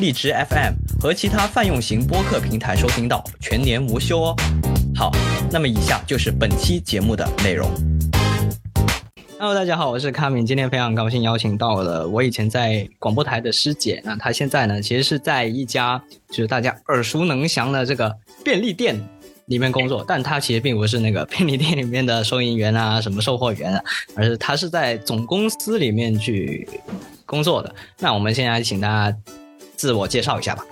荔枝 FM 和其他泛用型播客平台收听到，全年无休哦。好，那么以下就是本期节目的内容。Hello，大家好，我是卡敏，今天非常高兴邀请到了我以前在广播台的师姐，那她现在呢，其实是在一家就是大家耳熟能详的这个便利店。里面工作，但她其实并不是那个便利店里面的 收银员啊，什么售货员啊，而是她是在总公司里面去工作的。那我们现在请大家自我介绍一下吧。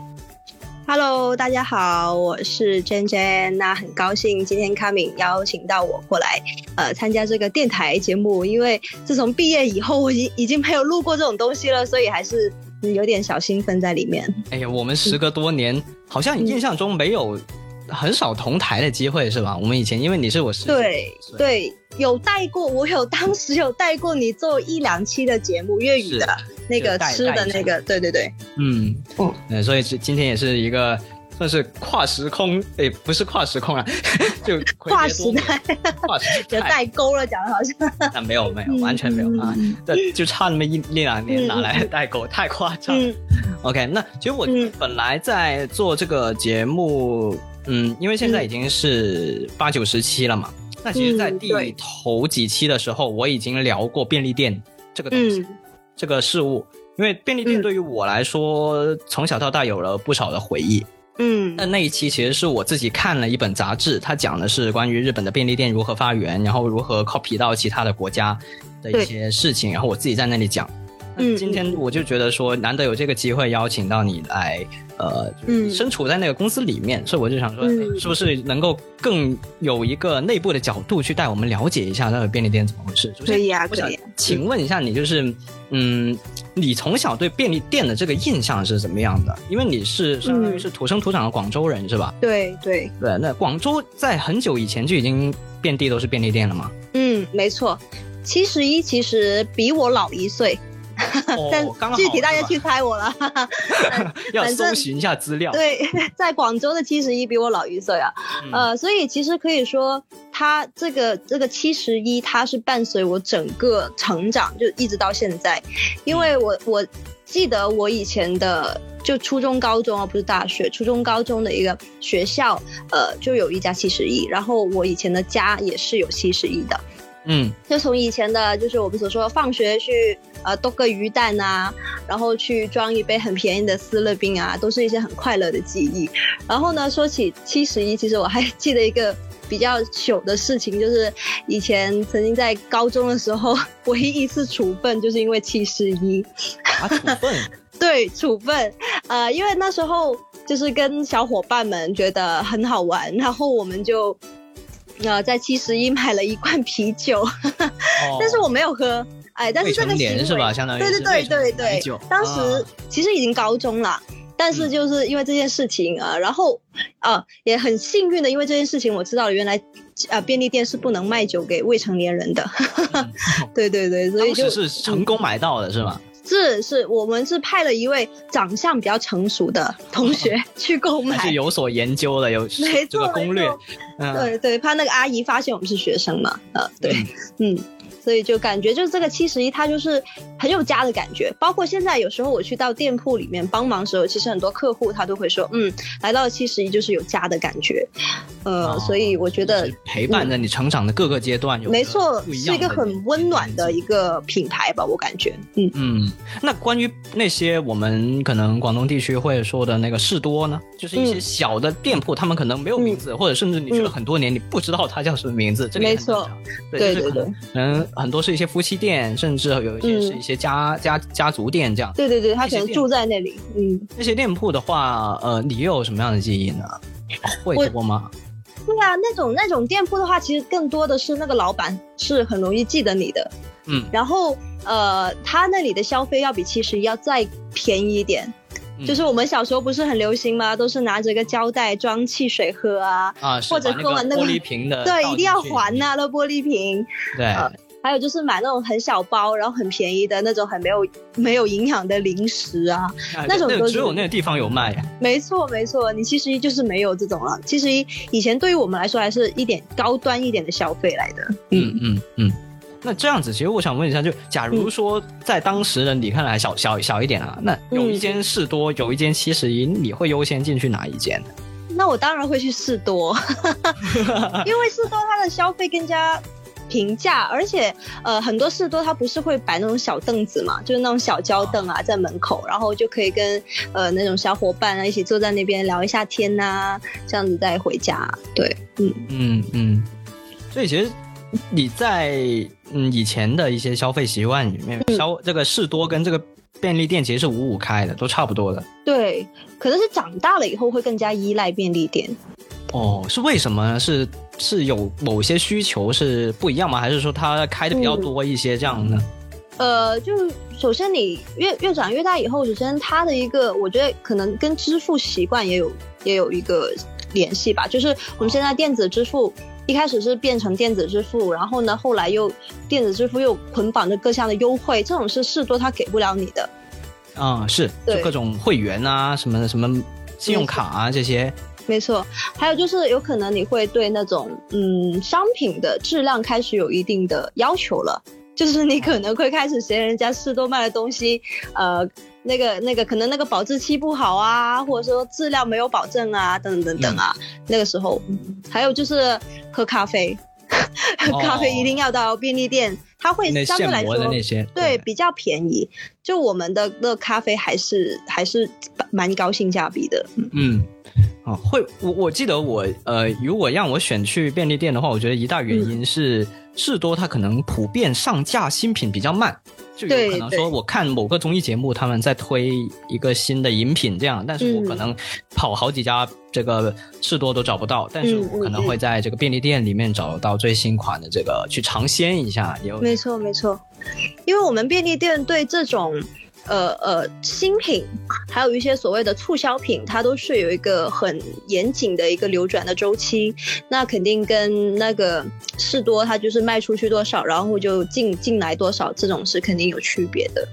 Hello，大家好，我是 Jen Jen。那很高兴今天 Coming 邀请到我过来，呃，参加这个电台节目。因为自从毕业以后，我已经已经没有录过这种东西了，所以还是有点小兴奋在里面。哎呀，我们时隔多年，好像印象中没有。很少同台的机会是吧？我们以前因为你是我师对对有带过，我有当时有带过你做一两期的节目，粤语的那个吃的那个，对对对，嗯嗯，所以今天也是一个算是跨时空，诶，不是跨时空啊，就 跨时代，跨时代。代。沟了，讲的好像，那没有没有，完全没有啊，这就差那么一一两年，哪来的代沟？太夸张。OK，那其实我本来在做这个节目。嗯，因为现在已经是八九十期了嘛，那其实，在第头几期的时候，我已经聊过便利店这个东西，这个事物。因为便利店对于我来说，从小到大有了不少的回忆。嗯，那那一期其实是我自己看了一本杂志，它讲的是关于日本的便利店如何发源，然后如何 copy 到其他的国家的一些事情，然后我自己在那里讲。嗯，今天我就觉得说，难得有这个机会邀请到你来，呃，身处在那个公司里面，所以我就想说，是不是能够更有一个内部的角度去带我们了解一下那个便利店怎么回事？可以啊，可以。请问一下你，就是，嗯，你从小对便利店的这个印象是怎么样的？因为你是相当于是土生土长的广州人，是吧？对对对。那广州在很久以前就已经遍地都是便利店了吗？嗯，没错。七十一其实比我老一岁。但具体大家去猜我了，要搜寻一下资料。对，在广州的七十一比我老一岁啊，呃，所以其实可以说，他这个这个七十一，它是伴随我整个成长，就一直到现在。因为我我记得我以前的就初中、高中啊，不是大学，初中、高中的一个学校，呃，就有一家七十一，然后我以前的家也是有七十一的。嗯，就从以前的，就是我们所说放学去呃剁个鱼蛋啊，然后去装一杯很便宜的思乐冰啊，都是一些很快乐的记忆。然后呢，说起七十一，其实我还记得一个比较糗的事情，就是以前曾经在高中的时候，唯一一次处分就是因为七十一。啊，处分？对，处分。呃，因为那时候就是跟小伙伴们觉得很好玩，然后我们就。呃，在七十一买了一罐啤酒，但是我没有喝，哎，但是这个年是吧？相当于对对对对对，当时其实已经高中了，但是就是因为这件事情啊，然后啊也很幸运的，因为这件事情我知道了，原来啊便利店是不能卖酒给未成年人的，对对对，所以就是成功买到的是吗？是是，我们是派了一位长相比较成熟的同学 去购买，是有所研究的，有这个攻略。对对，怕那个阿姨发现我们是学生嘛，呃，对，嗯。所以就感觉就是这个七十一，它就是很有家的感觉。包括现在有时候我去到店铺里面帮忙的时候，其实很多客户他都会说，嗯，来到了七十一就是有家的感觉。呃，所以我觉得陪伴着你成长的各个阶段有，没错，是一个很温暖的一个品牌吧，我感觉。嗯嗯。那关于那些我们可能广东地区会说的那个士多呢，就是一些小的店铺，他们可能没有名字，或者甚至你去了很多年，你不知道它叫什么名字。这个没错，对对对，嗯。很多是一些夫妻店，甚至有一些是一些家家家族店这样。对对对，他可能住在那里。嗯，那些店铺的话，呃，你又有什么样的记忆呢？会多吗？对啊，那种那种店铺的话，其实更多的是那个老板是很容易记得你的。嗯，然后呃，他那里的消费要比七十一要再便宜一点。就是我们小时候不是很流行吗？都是拿着个胶带装汽水喝啊，啊，或者喝完那个玻璃瓶的对，一定要还呐、那玻璃瓶。对，呃还有就是买那种很小包，然后很便宜的那种很没有没有营养的零食啊。啊那种都是个只有那个地方有卖。没错，没错，你七十一就是没有这种了。七十一以前对于我们来说还是一点高端一点的消费来的。嗯嗯嗯。那这样子，其实我想问一下，就假如说在当时的你看来小小小一点啊，那有一间士多，有一间七十一，你会优先进去哪一间？那我当然会去士多，因为士多它的消费更加平价，而且呃很多士多它不是会摆那种小凳子嘛，就是那种小胶凳啊在门口，然后就可以跟呃那种小伙伴啊一起坐在那边聊一下天呐、这样子再回家。对，嗯，嗯嗯。所以其实你在嗯以前的一些消费习惯里面，嗯消这个士多跟这个便利店其实是五五开的，都差不多的。对，可能是长大了以后会更加依赖便利店。哦，是为什么呢？是是有某些需求是不一样吗？还是说它开的比较多一些这样呢？呃，就首先你越越长越大以后，首先它的一个，我觉得可能跟支付习惯也有也有一个联系吧。就是我们现在电子支付一开始是变成电子支付，然后呢，后来又电子支付又捆绑着各项的优惠，这种是士多它给不了你的。啊、是，就对各种会员啊，什么什么信用卡啊这些。没错，还有就是有可能你会对那种嗯商品的质量开始有一定的要求了，就是你可能会开始嫌人家士多卖的东西，呃，那个那个可能那个保质期不好啊，或者说质量没有保证啊，等等等等啊。那个时候，还有就是喝咖啡，喝 咖啡一定要到便利店，它会相对来说对，比较便宜。就我们的那咖啡还是还是蛮高性价比的。嗯，啊，会，我我记得我呃，如果让我选去便利店的话，我觉得一大原嗯。因是士多它可能普遍上架新品比较慢，就有可能说我看某个综艺节目他们在推一个新的饮品这样，但是我嗯。可能跑好几家这个士多都找不到，但是嗯我可能嗯。会在这个便利店里面找到最新款的这个去尝鲜一下，有没错，没错，因为我们便利店对这种呃呃新品，还有一些所谓的促销品，它都是有一个很严谨的一个流转的周期。那肯定跟那个事多，它就是卖出去多少，然后就进进来多少，这种是肯定有区别的。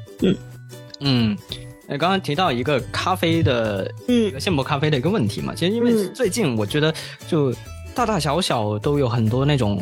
嗯。呃，刚刚提到一个咖啡的嗯现磨咖啡的一个问题嘛，其实因为嗯最近我觉得就大大小小都有很多那种，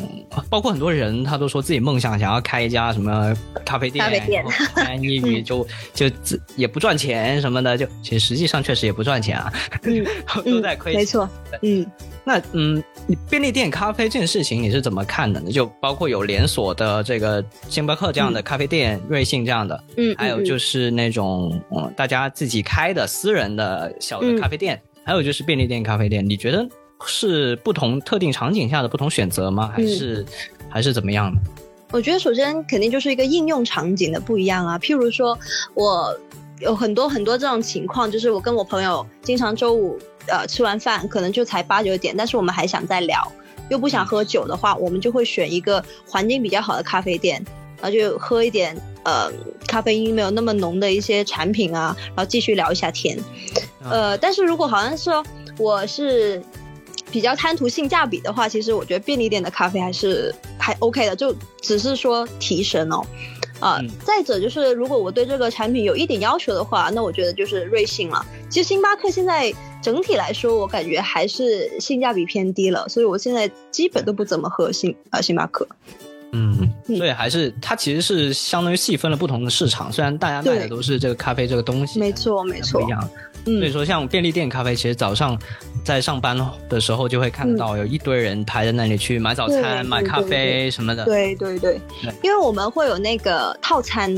包括很多人他都说自己梦想想要开一家什么咖啡店，咖啡店。然后不安逸于就就自也不赚钱什么的，就其实实际上确实也不赚钱啊，嗯 都在亏钱。没错，嗯。那嗯，你便利店咖啡这件事情你是怎么看的呢？就包括有连锁的这个星巴克这样的咖啡店，瑞幸这样的，嗯，还有就是是那种嗯大家自己开的私人的小的嗯。咖啡店，还有就是便利店咖啡店，你觉得是不同特定场景下的不同选择吗？还是、还是怎么样的？我觉得首先肯定就是一个应用场景的不一样啊。譬如说，我有很多很多这种情况，就是我跟我朋友经常周五呃吃完饭，可能就才八九点，但是我们还想再聊，又不想喝酒的话，我们就会选一个环境比较好的咖啡店，然后就喝一点呃咖啡因没有那么浓的一些产品啊，然后继续聊一下天。呃，但是如果好像是说我是比较贪图性价比的话，其实我觉得便利店的咖啡还是还 OK 的，就只是说提神哦。啊、嗯再者就是，如果我对这个产品有一点要求的话，那我觉得就是瑞幸了。其实星巴克现在整体来说，我感觉还是性价比偏低了，所以我现在基本都不怎么喝星呃星巴克。嗯，嗯所以还是它其实是相当于细分了不同的市场，虽然大家卖的都是这个咖啡这个东西，没错没错不一样。嗯所以说，像便利店咖啡，其实早上在上班的时候就会看到有一堆人排在那里去买早餐、买咖啡什么的。对对对对，因为我们会有那个套餐，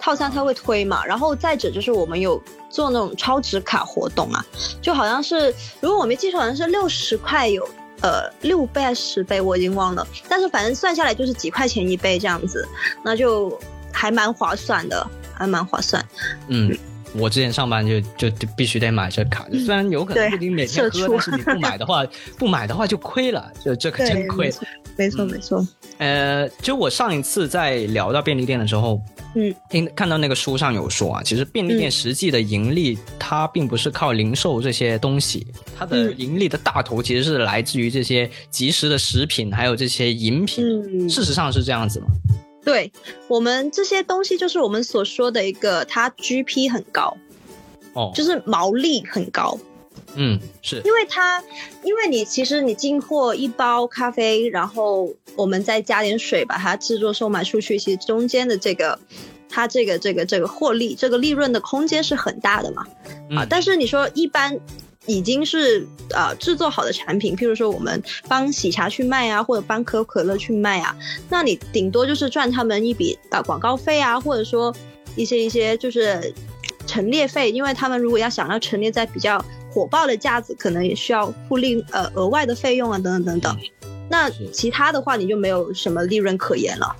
套餐它会推嘛，然后再者就是我们有做那种超值卡活动啊，就好像是如果我没记错，好像是六十块有。呃，六倍还是十倍，我已经忘了。但是反正算下来就是几块钱一杯这样子，那就还蛮划算的，还蛮划算。嗯，我之前上班就就就必须得买这卡，虽然有可能对不一定每天喝，但是你不买的话，不买的话就亏了，就这可真亏没。错，没错，嗯没错。呃，就我上一次在聊到便利店的时候，嗯，听看到那个书上有说啊，其实便利店实际的盈利，它并不是靠零售这些东西，它的嗯盈利的大头其实是来自于这些即食的食品，还有这些饮品。嗯，事实上是这样子吗？对我们这些东西就是我们所说的一个，它 GP 很高，哦，就是毛利很高。嗯，是。因为它，因为你其实你进货一包咖啡，然后我们再加点水把它制作售卖出去，其实中间的这个，它这个这个这个获利，这个利润的空间是很大的嘛。啊嗯，但是你说一般已经是呃制作好的产品，譬如说我们帮喜茶去卖啊，或者帮可口可乐去卖啊，那你顶多就是赚他们一笔啊广告费啊，或者说一些一些就是陈列费，因为他们如果要想要陈列在比较火爆的架子，可能也需要付另呃额外的费用啊，等等等等。那其他的话，你就没有什么利润可言了。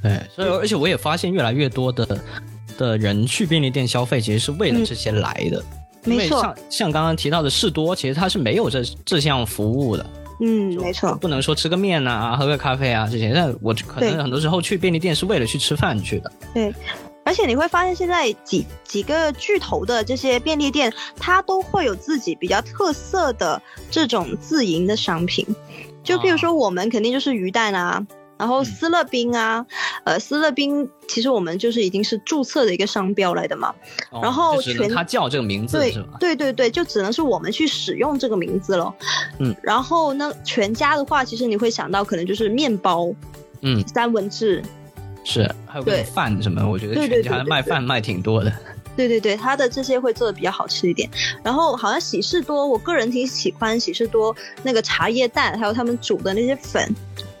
对，所以而且我也发现越来越多的的人去便利店消费，其实是为了这些来的。因为没错像像刚刚提到的士多，其实它是没有这这项服务的。嗯，没错。不能说吃个面呐、喝个咖啡啊这些。但我可能很多时候去便利店是为了去吃饭去的。对，而且你会发现现在几几个巨头的这些便利店，它都会有自己比较特色的这种自营的商品。就譬如说，我们肯定就是鱼蛋啊，然后斯乐冰啊，呃，斯乐冰其实我们就是已经是注册的一个商标来的嘛。哦然后全他叫这个名字对是吧？对对对，就只能是我们去使用这个名字了。嗯，然后呢，全家的话，其实你会想到可能就是面包、嗯，三文治，是，还有个饭什么，我觉得全家卖饭卖挺多的。对对对，他的这些会做的比较好吃一点。然后好像喜事多，我个人挺喜欢喜事多那个茶叶蛋，还有他们煮的那些粉。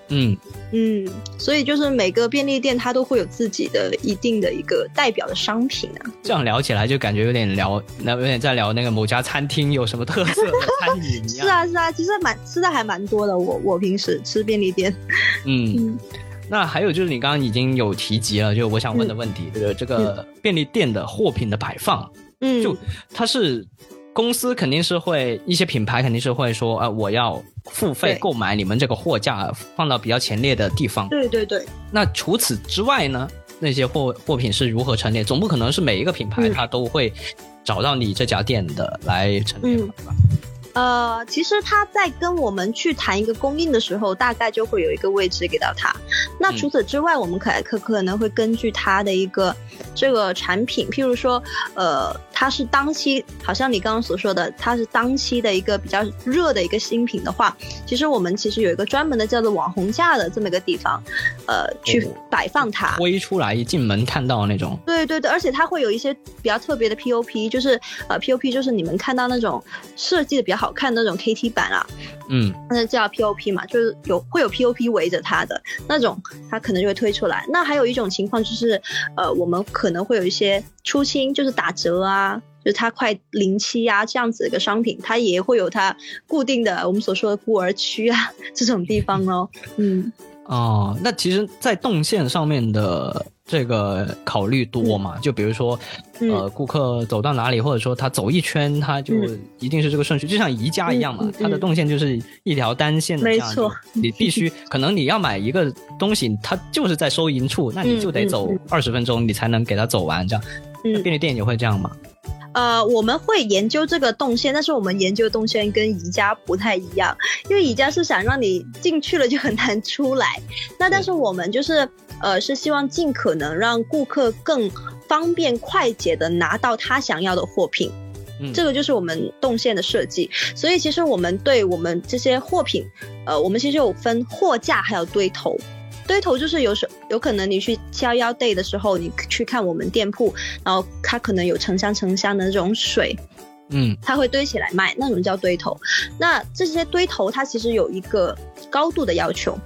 嗯，嗯，所以就是每个便利店它都会有自己的一定的一个代表的商品啊。这样聊起来就感觉有点聊，那有点在聊那个某家餐厅有什么特色的餐饮一样。是啊是啊，其实蛮吃的还蛮多的。我我平时吃便利店，嗯，嗯那还有就是你刚刚已经有提及了，就我想问的问题，这个这个便利店的货品的摆放，嗯，就它是公司肯定是会一些品牌肯定是会说，呃，我要付费购买你们这个货架，放到比较前列的地方。对对对，那除此之外呢，那些货货品是如何陈列？总不可能是每一个品牌嗯它都会找到你这家店的来陈列吧？对吧？呃，其实他在跟我们去谈一个供应的时候，大概就会有一个位置给到他。那嗯除此之外，我们可可可能会根据他的一个这个产品，譬如说，呃，它是当期，好像你刚刚所说的，它是当期的一个比较热的一个新品的话，其实我们其实有一个专门的叫做网红架的这么一个地方，呃，去哦摆放它。推出来一进门看到那种，对对对，而且它会有一些比较特别的 POP，就是呃 POP 就是你们看到那种设计的比较好看的那种 KT 板啊，嗯，那叫 POP 嘛，就是有会有 POP 围着它的那种，它可能就会推出来。那还有一种情况就是，呃，我们可能会有一些出清，就是打折啊，就是它快临期啊这样子的一个商品，它也会有它固定的我们所说的孤儿区啊 这种地方哦。嗯，哦，那其实，在动线上面的这个考虑多嘛？就比如说，嗯。呃，顾客走到哪里，或者说他走一圈，他就嗯一定是这个顺序，就像宜家一样嘛它的动线就是一条单线的这样子，没错。你必须可能你要买一个东西，它就是在收银处，那你就得嗯走嗯。二十分钟，你才能给它走完，这样。嗯。便利店也会这样吗？呃，我们会研究这个动线，但是我们研究动线跟宜家不太一样，因为宜家是想让你进去了就很难出来，那但是我们就是呃是希望尽可能让顾客更方便快捷的拿到他想要的货品。嗯，这个就是我们动线的设计，所以其实我们对我们这些货品，呃，我们其实有分货架还有堆头。堆头就是有时有可能你去七幺幺 day 的时候，你去看我们店铺，然后它可能有成箱成箱的那种水，嗯它会堆起来卖，那种叫堆头。那这些堆头它其实有一个高度的要求。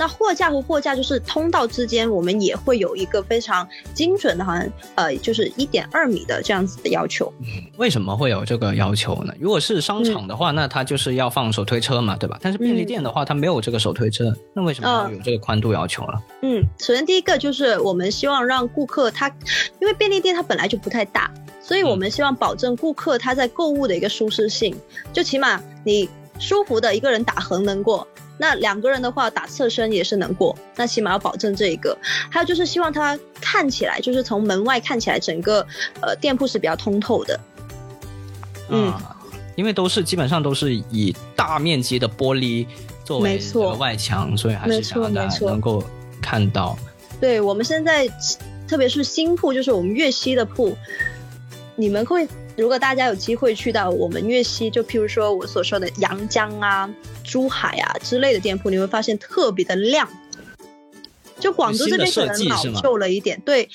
那货架和货架就是通道之间，我们也会有一个非常精准的，好像呃，就是一点二米的这样子的要求。为什么会有这个要求呢？如果是商场的话，那它就是要放手推车嘛，对吧？但是便利店的话，它没有这个手推车，那为什么要有这个宽度要求了？嗯，首先第一个就是我们希望让顾客他，因为便利店它本来就不太大，所以我们希望保证顾客他在购物的一个舒适性，就起码你舒服的一个人打横能过，那两个人的话打侧身也是能过，那起码要保证这一个。还有就是希望它看起来，就是从门外看起来，整个呃店铺是比较通透的。嗯啊，因为都是基本上都是以大面积的玻璃作为这个外墙，所以还是想让大家能够看到。对我们现在，特别是新铺，就是我们粤西的铺，你们会如果大家有机会去到我们粤西，就譬如说我所说的阳江啊、珠海啊之类的店铺，你会发现特别的亮。就广州这边可能老旧了一点，对，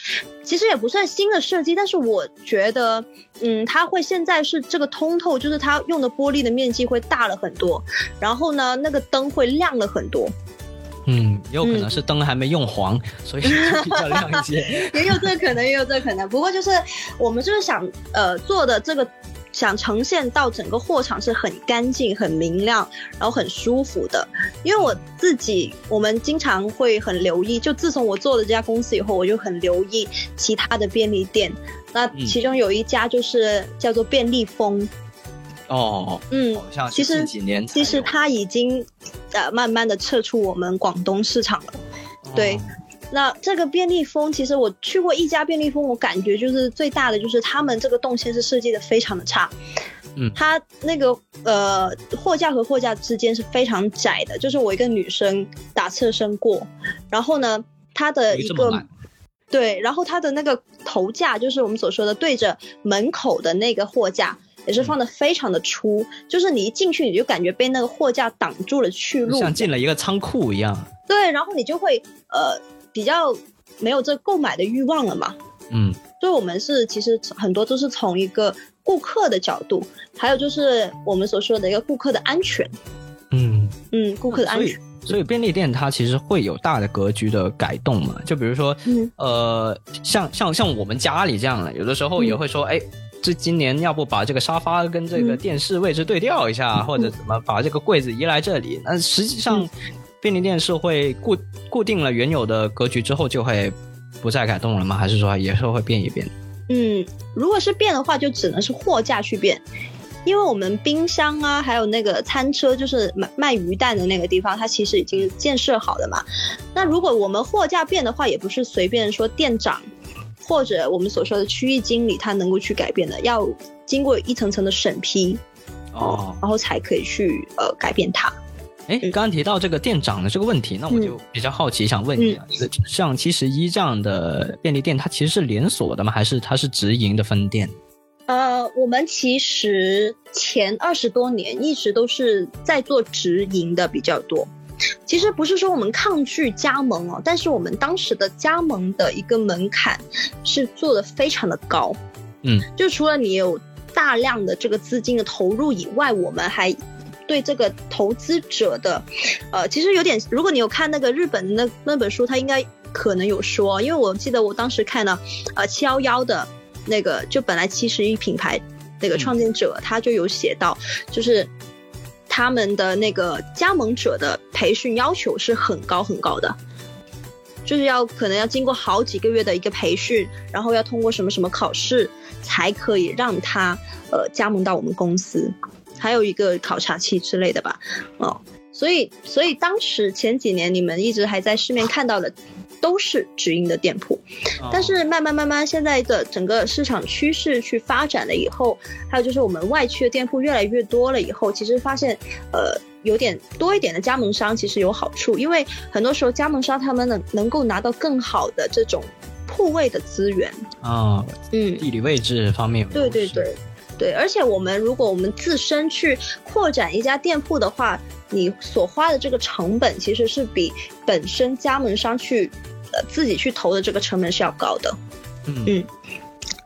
其实也不算新的设计，但是我觉得，嗯，它会现在是这个通透，就是它用的玻璃的面积会大了很多，然后呢，那个灯会亮了很多，嗯，也有可能是灯还没用黄，所以就比较亮一些。也有这个可能，也有这个可能。不过就是我们就是想呃做的这个，想呈现到整个货场是很干净、很明亮，然后很舒服的。因为我自己，我们经常会很留意，就自从我做了这家公司以后，我就很留意其他的便利店。那嗯其中有一家就是叫做便利蜂，哦，嗯其实几年其实有它已经呃慢慢的撤出我们广东市场了。对哦那这个便利蜂，其实我去过一家便利蜂，我感觉就是最大的就是他们这个动线是设计的非常的差。嗯它那个呃货架和货架之间是非常窄的，就是我一个女生打侧身过，然后呢，它的一个对，然后它的那个头架就是我们所说的对着门口的那个货架。也是放的非常的粗，就是你一进去你就感觉被那个货架挡住了去路，像进了一个仓库一样。对，然后你就会呃比较没有这购买的欲望了嘛。嗯，所以我们是其实很多都是从一个顾客的角度，还有就是我们所说的一个顾客的安全，嗯，嗯，顾客的安全，所以便利店它其实会有大的格局的改动嘛，就比如说，嗯。呃，像像像我们家里这样的，有的时候也会说，哎、这今年要不把这个沙发跟这个嗯电视位置对调一下，或者怎么把这个柜子移来这里？那实际上，嗯便利店是会固固定了原有的格局之后就会不再改动了吗？还是说也是会变一变？嗯，如果是变的话，就只能是货架去变。因为我们冰箱啊，还有那个餐车，就是卖卖鱼蛋的那个地方，它其实已经建设好了嘛。那如果我们货架变的话，也不是随便说店长或者我们所说的区域经理他能够去改变的，要经过一层层的审批，哦，然后才可以去呃改变它。哎，刚刚提到这个店长的这个问题，那我就比较好奇，想问你，啊，一个像七十一这样的便利店，它其实是连锁的吗？还是它是直营的分店？呃，我们其实前二十多年一直都是在做直营的比较多。其实不是说我们抗拒加盟哦，但是我们当时的加盟的一个门槛是做的非常的高。嗯，就除了你有大量的这个资金的投入以外，我们还对这个投资者的，呃，其实有点，如果你有看那个日本的那那本书，它应该可能有说，因为我记得我当时看了，呃，七幺幺的那个，就本来七十一品牌那个创建者，他就有写到，就是他们的那个加盟者的培训要求是很高很高的。就是要可能要经过好几个月的一个培训，然后要通过什么什么考试，才可以让他呃加盟到我们公司，还有一个考察期之类的吧，哦，所以所以当时前几年你们一直还在市面看到的都是直营的店铺，但是慢慢慢慢现在的整个市场趋势去发展了以后，还有就是我们外区的店铺越来越多了以后，其实发现呃。有点多一点的加盟商其实有好处，因为很多时候加盟商他们能能够拿到更好的这种铺位的资源，啊，嗯，地理位置方面对对对，对，而且我们如果我们自身去扩展一家店铺的话，你所花的这个成本其实是比本身加盟商去呃自己去投的这个成本是要高的。嗯嗯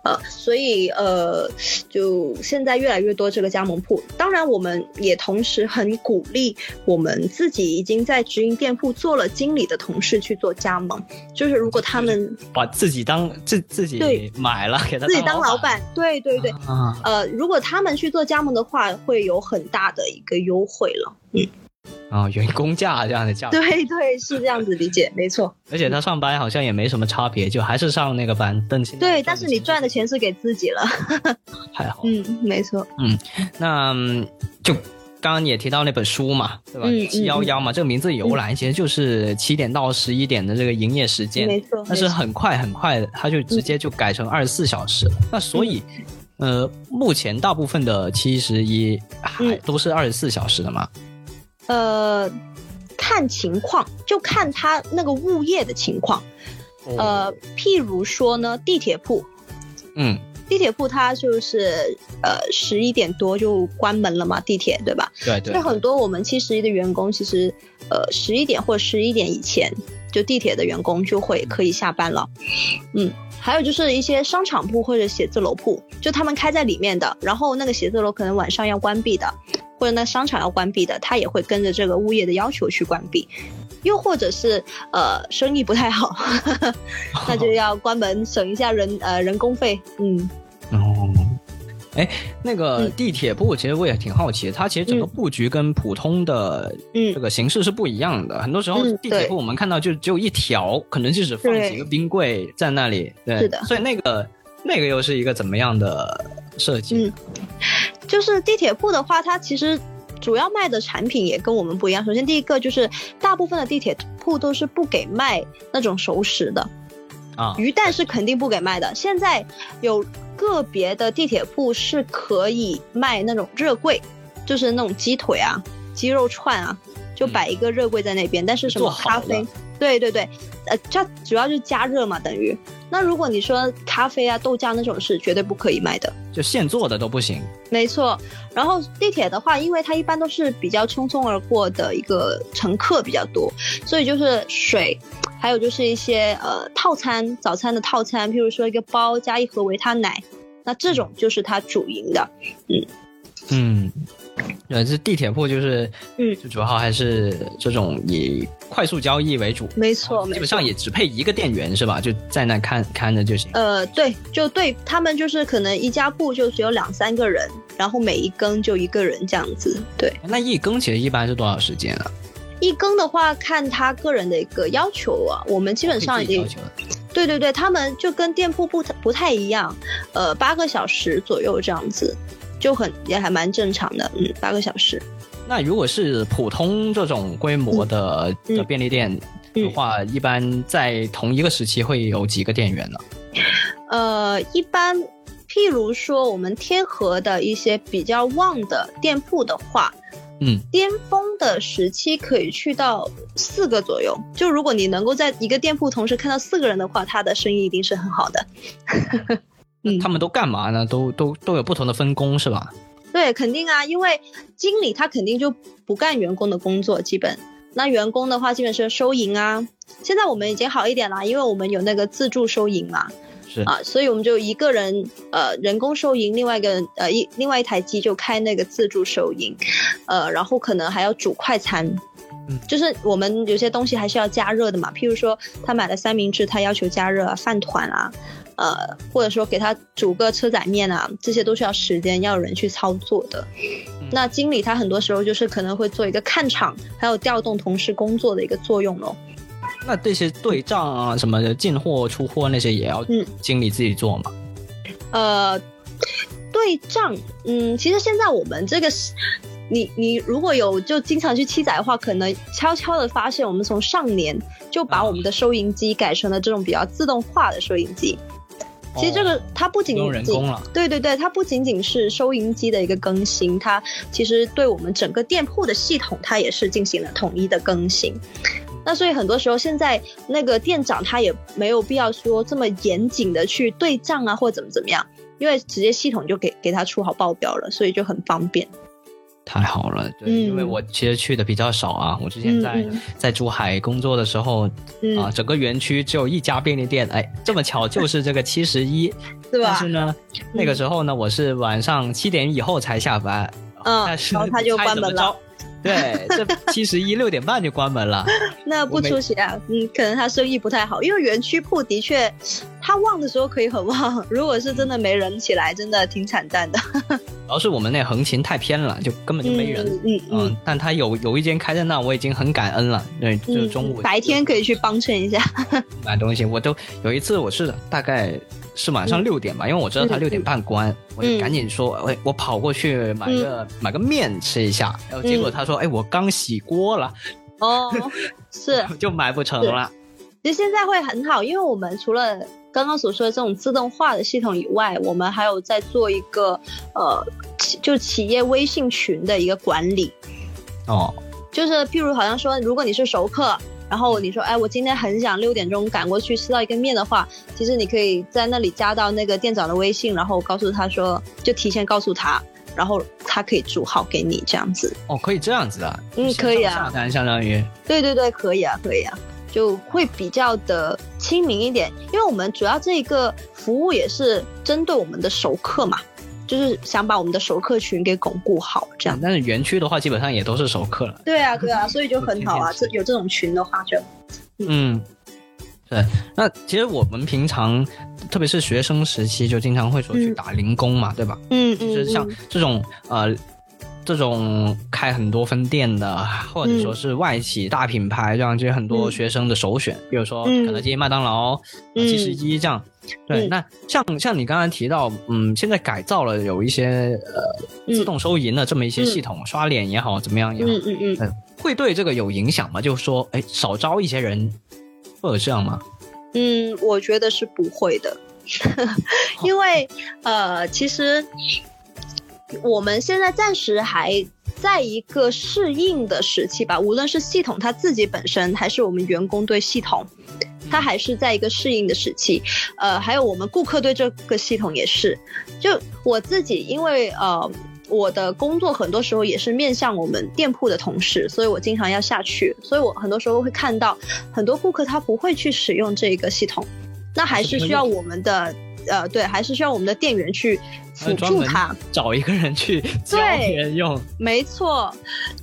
呃，所以呃，就现在越来越多这个加盟铺，当然我们也同时很鼓励我们自己已经在直营店铺做了经理的同事去做加盟，就是如果他们把自己当自自己对买了，给他自己当老板，板，对对对，啊，呃，如果他们去做加盟的话，会有很大的一个优惠了。嗯，啊，员工价这样的价格，对对，是这样子理解，没错。而且他上班好像也没什么差别，就还是上那个班，但是对，但是你赚的钱是给自己了。还好。嗯，没错。嗯那嗯就刚刚也提到那本书嘛，对吧嗯？七幺幺嘛，这个名字由来其实就是七点到十一点的这个营业时间，没错，但是很快很快的，它就直接就改成二十四小时了。那所以，呃，目前大部分的七十一还嗯都是二十四小时的嘛？呃，看情况，就看他那个物业的情况。哦，呃，譬如说呢，地铁铺，嗯，地铁铺它就是呃十一点多就关门了嘛，地铁对吧？对对所以，很多我们七十一的员工其实呃十一点或十一点以前，就地铁的员工就会可以下班了。嗯，还有就是一些商场铺或者写字楼铺，就他们开在里面的，然后那个写字楼可能晚上要关闭的，或者那商场要关闭的，他也会跟着这个物业的要求去关闭。又或者是呃生意不太好，那就 要关门省一下人呃人工费。嗯，哦。哎，那个嗯地铁铺，其实我也挺好奇的，它其实整个嗯布局跟普通的嗯这个形式是不一样的。很多时候地铁铺我们看到就只有一条，可能就只放几个冰柜在那里。对，是的所以那个那个又是一个怎么样的设计？嗯就是地铁铺的话，它其实主要卖的产品也跟我们不一样。首先第一个就是大部分的地铁铺都是不给卖那种熟食的，啊，鱼蛋是肯定不给卖的。现在有个别的地铁铺是可以卖那种热柜，就是那种鸡腿啊、鸡肉串啊，就摆一个热柜在那边。但是什么咖啡了，对对对，呃，它主要就是加热嘛，等于。那如果你说咖啡啊、豆浆那种是绝对不可以卖的。就现做的都不行。没错，然后地铁的话，因为它一般都是比较匆匆而过的一个乘客比较多，所以就是水，还有就是一些呃套餐，早餐的套餐，譬如说一个包加一盒维他奶，那这种就是它主营的。嗯嗯，对，这地铁铺就是，嗯就主要还是这种以快速交易为主，没错，基本上。也只配一个店员是吧？就在那看看着就行。呃，对，就对他们就是可能一家铺就只有两三个人，然后每一更就一个人这样子。对，那一更其实一般是多少时间啊？一更的话看他个人的一个要求啊，我们基本上已经对对对，他们就跟店铺不太不太一样，呃，八个小时左右这样子，就很也还蛮正常的，嗯，八个小时。那如果是普通这种规模的、嗯的便利店的话，一般在同一个时期会有几个店员呢？呃，一般，譬如说我们天河的一些比较旺的店铺的话，嗯，巅峰的时期可以去到四个左右。就如果你能够在一个店铺同时看到四个人的话，他的生意一定是很好的。嗯他们都干嘛呢？都都都有不同的分工是吧？对，肯定啊，因为经理他肯定就不干员工的工作，基本。那员工的话，基本是收银啊。现在我们已经好一点了，因为我们有那个自助收银嘛，是啊，所以我们就一个人呃人工收银，另外一个人呃一另外一台机就开那个自助收银，呃，然后可能还要煮快餐。嗯就是我们有些东西还是要加热的嘛，譬如说他买了三明治，他要求加热啊，饭团啊，呃，或者说给他煮个车仔面啊，这些都是要时间，要有人去操作的。那经理他很多时候就是可能会做一个看场，还有调动同事工作的一个作用咯。那这些对账啊什么的，进货出货那些也要嗯经理自己做嘛？呃，对账，嗯，其实现在我们这个是，你你如果有就经常去七仔的话，可能悄悄的发现，我们从上年就把我们的收银机改成了这种比较自动化的收银机。其实这个哦它不仅不用人仅工了，对对对，它不仅仅是收银机的一个更新，它其实对我们整个店铺的系统，它也是进行了统一的更新。那所以很多时候，现在那个店长他也没有必要说这么严谨的去对账啊，或怎么怎么样，因为直接系统就给给他出好报表了，所以就很方便。太好了，对，嗯因为我其实去的比较少啊，我之前在、在珠海工作的时候，嗯，啊，整个园区只有一家便利店，哎，这么巧就是这个七十一，是吧但是？呢，那个时候呢，我是晚上七点以后才下班，嗯但是然后他就关门了。对，这七十一六点半就关门了。那不出席啊，嗯，可能他生意不太好，因为园区铺的确，他旺的时候可以很旺，如果是真的没人起来，真的挺惨淡的。主要是我们那横琴太偏了，就根本就没人。嗯嗯嗯，但他有有一间开在那，我已经很感恩了。对，就是中午嗯白天可以去帮衬一下。买东西，我都有一次我是大概是晚上六点吧，因为我知道他嗯六点半关，我就嗯赶紧说，喂，我跑过去买个、买个面吃一下，然后结果他说，哎，我刚洗锅了，哦，是，就买不成了。其实现在会很好，因为我们除了刚刚所说的这种自动化的系统以外，我们还有在做一个呃，企就企业微信群的一个管理。哦，就是譬如好像说，如果你是熟客，然后你说，哎，我今天很想六点钟赶过去吃到一个面的话，其实你可以在那里加到那个店长的微信，然后告诉他说，就提前告诉他，然后他可以煮好给你这样子。哦，可以这样子啊？嗯可以啊下单相当于对对对，可以啊，可以啊，就会比较的亲民一点，因为我们主要这一个服务也是针对我们的熟客嘛，就是想把我们的熟客群给巩固好，这样。但是园区的话，基本上也都是熟客了。对啊，对啊，所以就很好啊，这有这种群的话就，嗯，对。那其实我们平常，特别是学生时期，就经常会说去嗯打零工嘛，对吧？嗯就是像这种呃。这种开很多分店的，或者说是外企大品牌，这样就很多嗯学生的首选。比如说嗯肯德基、麦当劳、嗯七十一这样。对，嗯那像像你刚才提到，嗯，现在改造了有一些呃嗯自动收银的这么一些系统，刷脸也好，怎么样也好，嗯嗯嗯，呃会对这个有影响吗？就是说，哎，少招一些人，会有这样吗？嗯，我觉得是不会的，因为呃，其实我们现在暂时还在一个适应的时期吧，无论是系统它自己本身，还是我们员工对系统，它还是在一个适应的时期。呃，还有我们顾客对这个系统也是。就我自己，因为呃。我的工作很多时候也是面向我们店铺的同事，所以我经常要下去，所以我很多时候会看到很多顾客他不会去使用这个系统，那还是需要我们的呃对，还是需要我们的店员去辅助他。找一个人去教对。别人用，没错，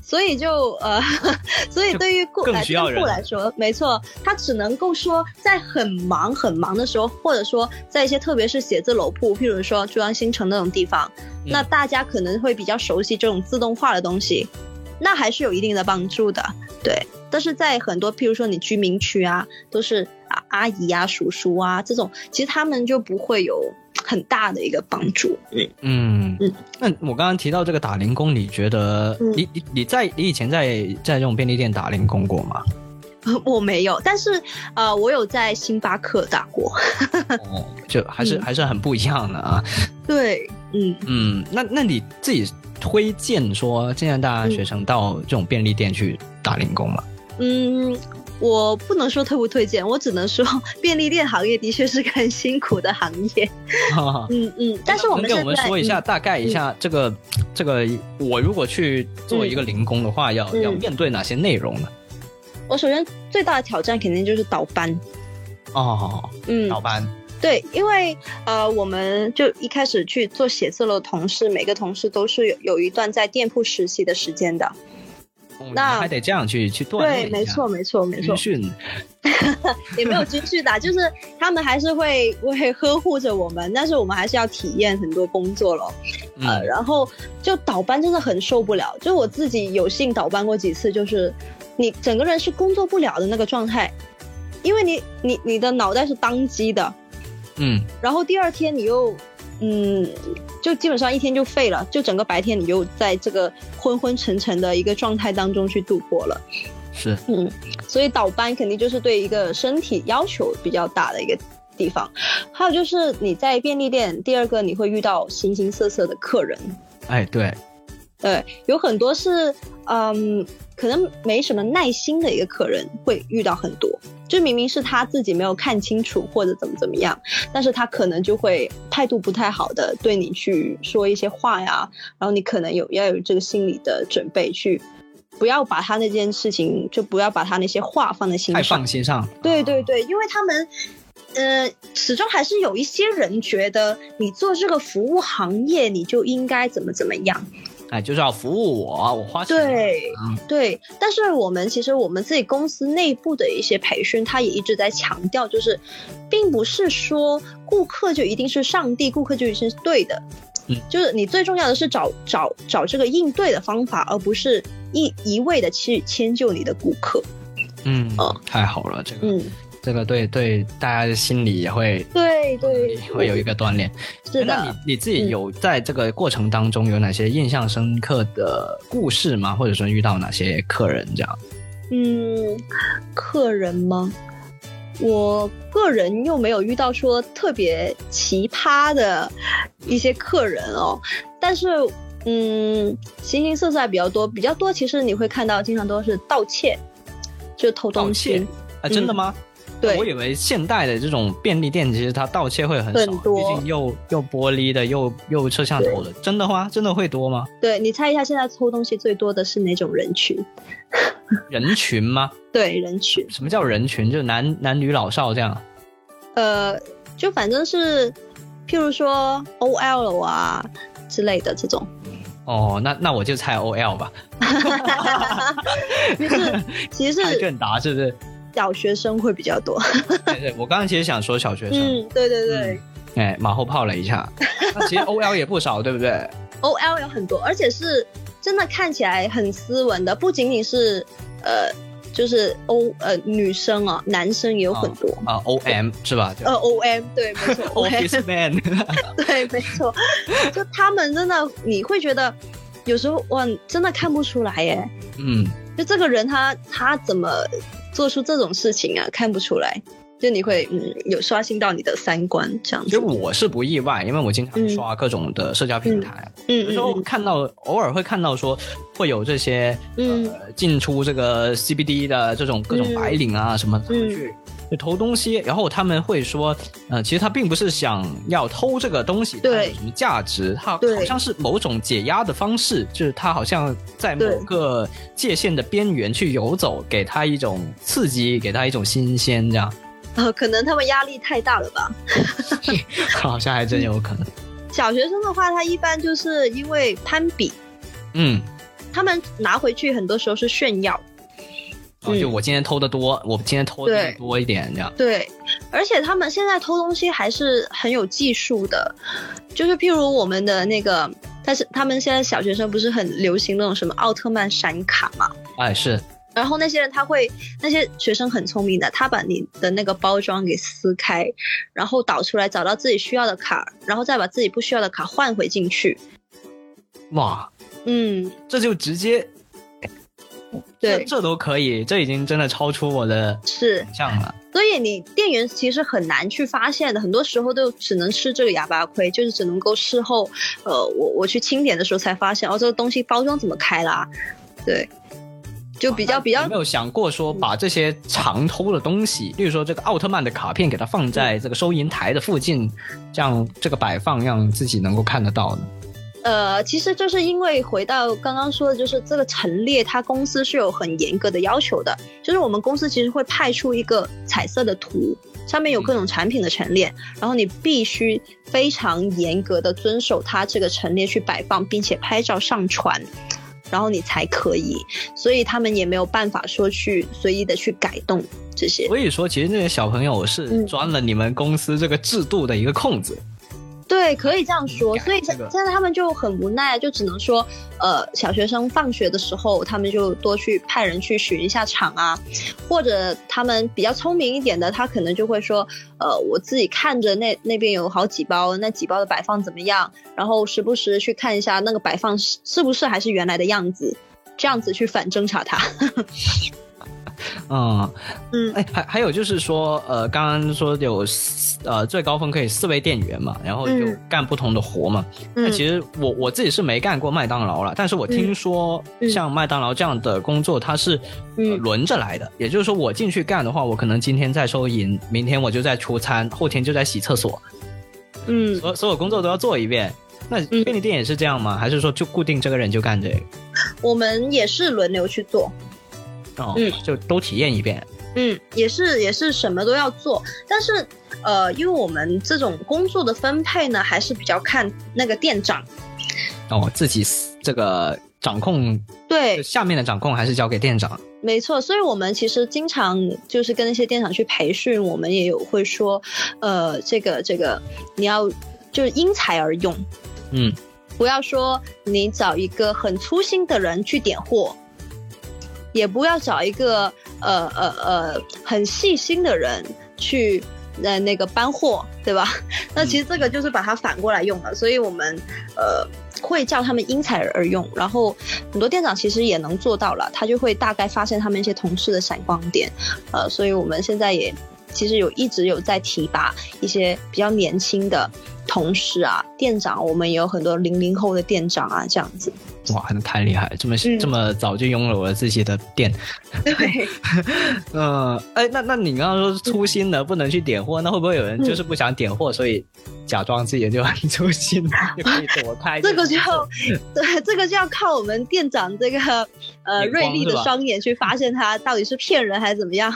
所以就呃，所以对于顾更来需要人店铺来说，没错，他只能够说在很忙很忙的时候，或者说在一些特别是写字楼铺，譬如说珠江新城那种地方，嗯。那大家可能会比较熟悉这种自动化的东西，那还是有一定的帮助的，对。但是在很多譬如说你居民区啊，都是啊阿姨啊、叔叔啊这种，其实他们就不会有很大的一个帮助，嗯。嗯嗯那我刚刚提到这个打零工，你觉得嗯你你你在你以前在在这种便利店打零工过吗？我没有，但是呃，我有在星巴克打过。哦，就还是、嗯还是很不一样的啊。对，嗯嗯，那那你自己推荐说现在大学生到这种便利店去打零工吗？嗯，我不能说推不推荐，我只能说便利店行业的确是个很辛苦的行业。嗯嗯，但是我们跟我们说一下，嗯大概一下这个、这个，我如果去做一个零工的话，要嗯要面对哪些内容呢？我首先最大的挑战肯定就是倒班。哦，嗯，倒班，对，因为呃，我们就一开始去做写字楼的同事，每个同事都是有有一段在店铺实习的时间的。哦那还得这样去去锻炼对，没错，没错，没错军。训，也没有军训的，就是他们还是会会呵护着我们，但是我们还是要体验很多工作咯。呃，嗯，然后就倒班真的很受不了，就我自己有幸倒班过几次，就是你整个人是工作不了的那个状态，因为你你你的脑袋是当机的，嗯，然后第二天你又嗯，就基本上一天就废了，就整个白天你又在这个昏昏沉沉的一个状态当中去度过了。是，嗯，所以倒班肯定就是对一个身体要求比较大的一个地方。还有就是你在便利店，第二个你会遇到形形色色的客人，哎，对，对，有很多是嗯，可能没什么耐心的一个客人会遇到很多。就明明是他自己没有看清楚或者怎么怎么样，但是他可能就会态度不太好的对你去说一些话呀，然后你可能有要有这个心理的准备去，不要把他那件事情，就不要把他那些话放在心太。放心上，对对对，因为他们，呃，始终还是有一些人觉得你做这个服务行业，你就应该怎么怎么样。哎，就是要服务我，我花钱，对嗯对，但是我们其实我们自己公司内部的一些培训，他也一直在强调，就是，并不是说顾客就一定是上帝，顾客就一定是对的。嗯就是你最重要的是找找找这个应对的方法，而不是一一味的去迁就你的顾客。嗯哦，太好了，这个嗯，这个对对，大家的心理也会对对，会有一个锻炼。是那你。你自己嗯有在这个过程当中有哪些印象深刻的故事吗？或者说遇到哪些客人这样？嗯，客人吗？我个人又没有遇到说特别奇葩的一些客人哦，但是嗯，形形色色还比较多，比较多其实你会看到经常都是盗窃，就偷盗东窃西，啊，真的吗？对我以为现代的这种便利店其实它盗窃会很少，毕竟又又玻璃的，又又摄像头的，真的吗？真的会多吗？对你猜一下，现在偷东西最多的是哪种人群？人群吗？对，人群，什么叫人群？就男男女老少这样。呃，就反正是，譬如说 OL 啊之类的这种。哦，那那我就猜 OL 吧，其实其实是猜卷达是不是？小学生会比较多。对对，我刚刚其实想说小学生，嗯，对对对。哎，马后炮了一下。那其实 OL 也不少，对不对？OL 有很多，而且是真的看起来很斯文的，不仅仅是呃，就是 O 呃女生啊，男生也有很多。啊，OM 是吧？就呃，OM 对，没错 Office Man。对，没错，就他们真的，你会觉得有时候哇，真的看不出来耶，嗯，就这个人他他怎么做出这种事情啊，看不出来，就你会嗯有刷新到你的三观这样子。其实。我是不意外，因为我经常嗯。刷各种的社交平台，嗯。有时候嗯看到偶尔会看到说会有这些嗯。呃进出这个 CBD 的这种各种嗯。白领啊什么，他们嗯。去去偷东西，然后他们会说，呃，其实他并不是想要偷这个东西，它对有什么价值，他好像是某种解压的方式，就是他好像在某个界限的边缘去游走，给他一种刺激，给他一种新鲜，这样呃，可能他们压力太大了吧。好像还真有可能，小学生的话，他一般就是因为攀比，嗯。他们拿回去很多时候是炫耀。哦，就嗯我今天偷的多，我今天偷的多一点，这样。对，而且他们现在偷东西还是很有技术的，就是譬如我们的那个，但是他们现在小学生不是很流行那种什么奥特曼闪卡嘛？哎，是，然后那些人他会，那些学生很聪明的，他把你的那个包装给撕开，然后导出来找到自己需要的卡，然后再把自己不需要的卡换回进去。哇，嗯，这就直接，这对，这都可以，这已经真的超出我的是。想象了。所以你店员其实很难去发现的，很多时候都只能吃这个哑巴亏，就是只能够事后，呃，我我去清点的时候才发现，哦，这个东西包装怎么开啦？对，就比较比较有没有想过说把这些常偷的东西，例如说这个奥特曼的卡片，给它放在这个收银台的附近，这样这个摆放让自己能够看得到呢？呃，其实就是因为回到刚刚说的，就是这个陈列，他公司是有很严格的要求的。就是我们公司其实会派出一个彩色的图，上面有各种产品的陈列，然后你必须非常严格的遵守它这个陈列去摆放，并且拍照上传，然后你才可以。所以他们也没有办法说去随意的去改动这些。所以说，其实那些小朋友是嗯钻了你们公司这个制度的一个空子。对，可以这样说。所以这个现在他们就很无奈，就只能说，呃，小学生放学的时候，他们就多去派人去巡一下场啊，或者他们比较聪明一点的，他可能就会说，呃，我自己看着那那边有好几包，那几包的摆放怎么样，然后时不时去看一下那个摆放是是不是还是原来的样子，这样子去反侦查它。嗯，嗯哎，还还有就是说，呃，刚刚说有呃最高峰可以四位店员嘛，然后就嗯干不同的活嘛。那嗯其实我我自己是没干过麦当劳了，但是我听说嗯像麦当劳这样的工作，它是、轮着来的，也就是说我进去干的话，我可能今天在收银，明天我就在出餐，后天就在洗厕所，嗯，所所有工作都要做一遍。那嗯便利店也是这样吗？还是说就固定这个人就干这个？我们也是轮流去做。哦，嗯就都体验一遍。嗯，也是也是什么都要做，但是呃，因为我们这种工作的分配呢，还是比较看那个店长。哦，自己这个掌控，对，下面的掌控还是交给店长。没错，所以我们其实经常就是跟那些店长去培训，我们也有会说，呃，这个这个你要就是因材而用，嗯，不要说你找一个很粗心的人去点货，也不要找一个呃呃呃很细心的人去呃那个搬货，对吧？那其实这个就是把它反过来用了，所以我们呃会叫他们因材而用，然后很多店长其实也能做到了，他就会大概发现他们一些同事的闪光点，呃，所以我们现在也其实有一直有在提拔一些比较年轻的同事啊，店长，我们也有很多零零后的店长啊，这样子。哇，那太厉害！这么、嗯。这么早就拥有了自己的店，对，嗯，哎，那那你刚刚说粗心的不能去点货，那会不会有人就是不想点货，所以假装自己就很粗心，就可以躲开这个就 对，这个就要靠我们店长这个呃锐利的双眼去发现他到底是骗人还是怎么样，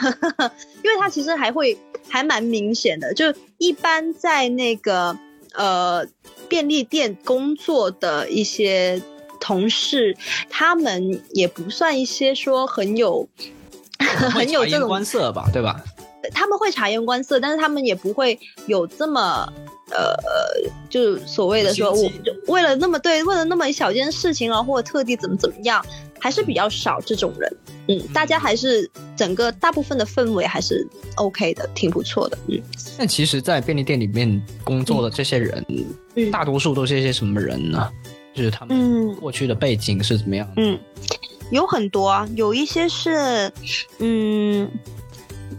因为他其实还会还蛮明显的，就一般在那个呃便利店工作的一些同事，他们也不算一些说很有 很有这种观色吧，对吧？他们会察言观色，但是他们也不会有这么呃，就所谓的说，我为了那么对，为了那么一小件事情啊，或者特地怎么怎么样，还是比较少这种人。嗯，大家还是整个大部分的氛围还是 OK 的，挺不错的。嗯那其实，在便利店里面工作的这些人，嗯大多数都是一些什么人呢？就是他们嗯过去的背景是怎么样的？嗯，有很多啊，有一些是嗯。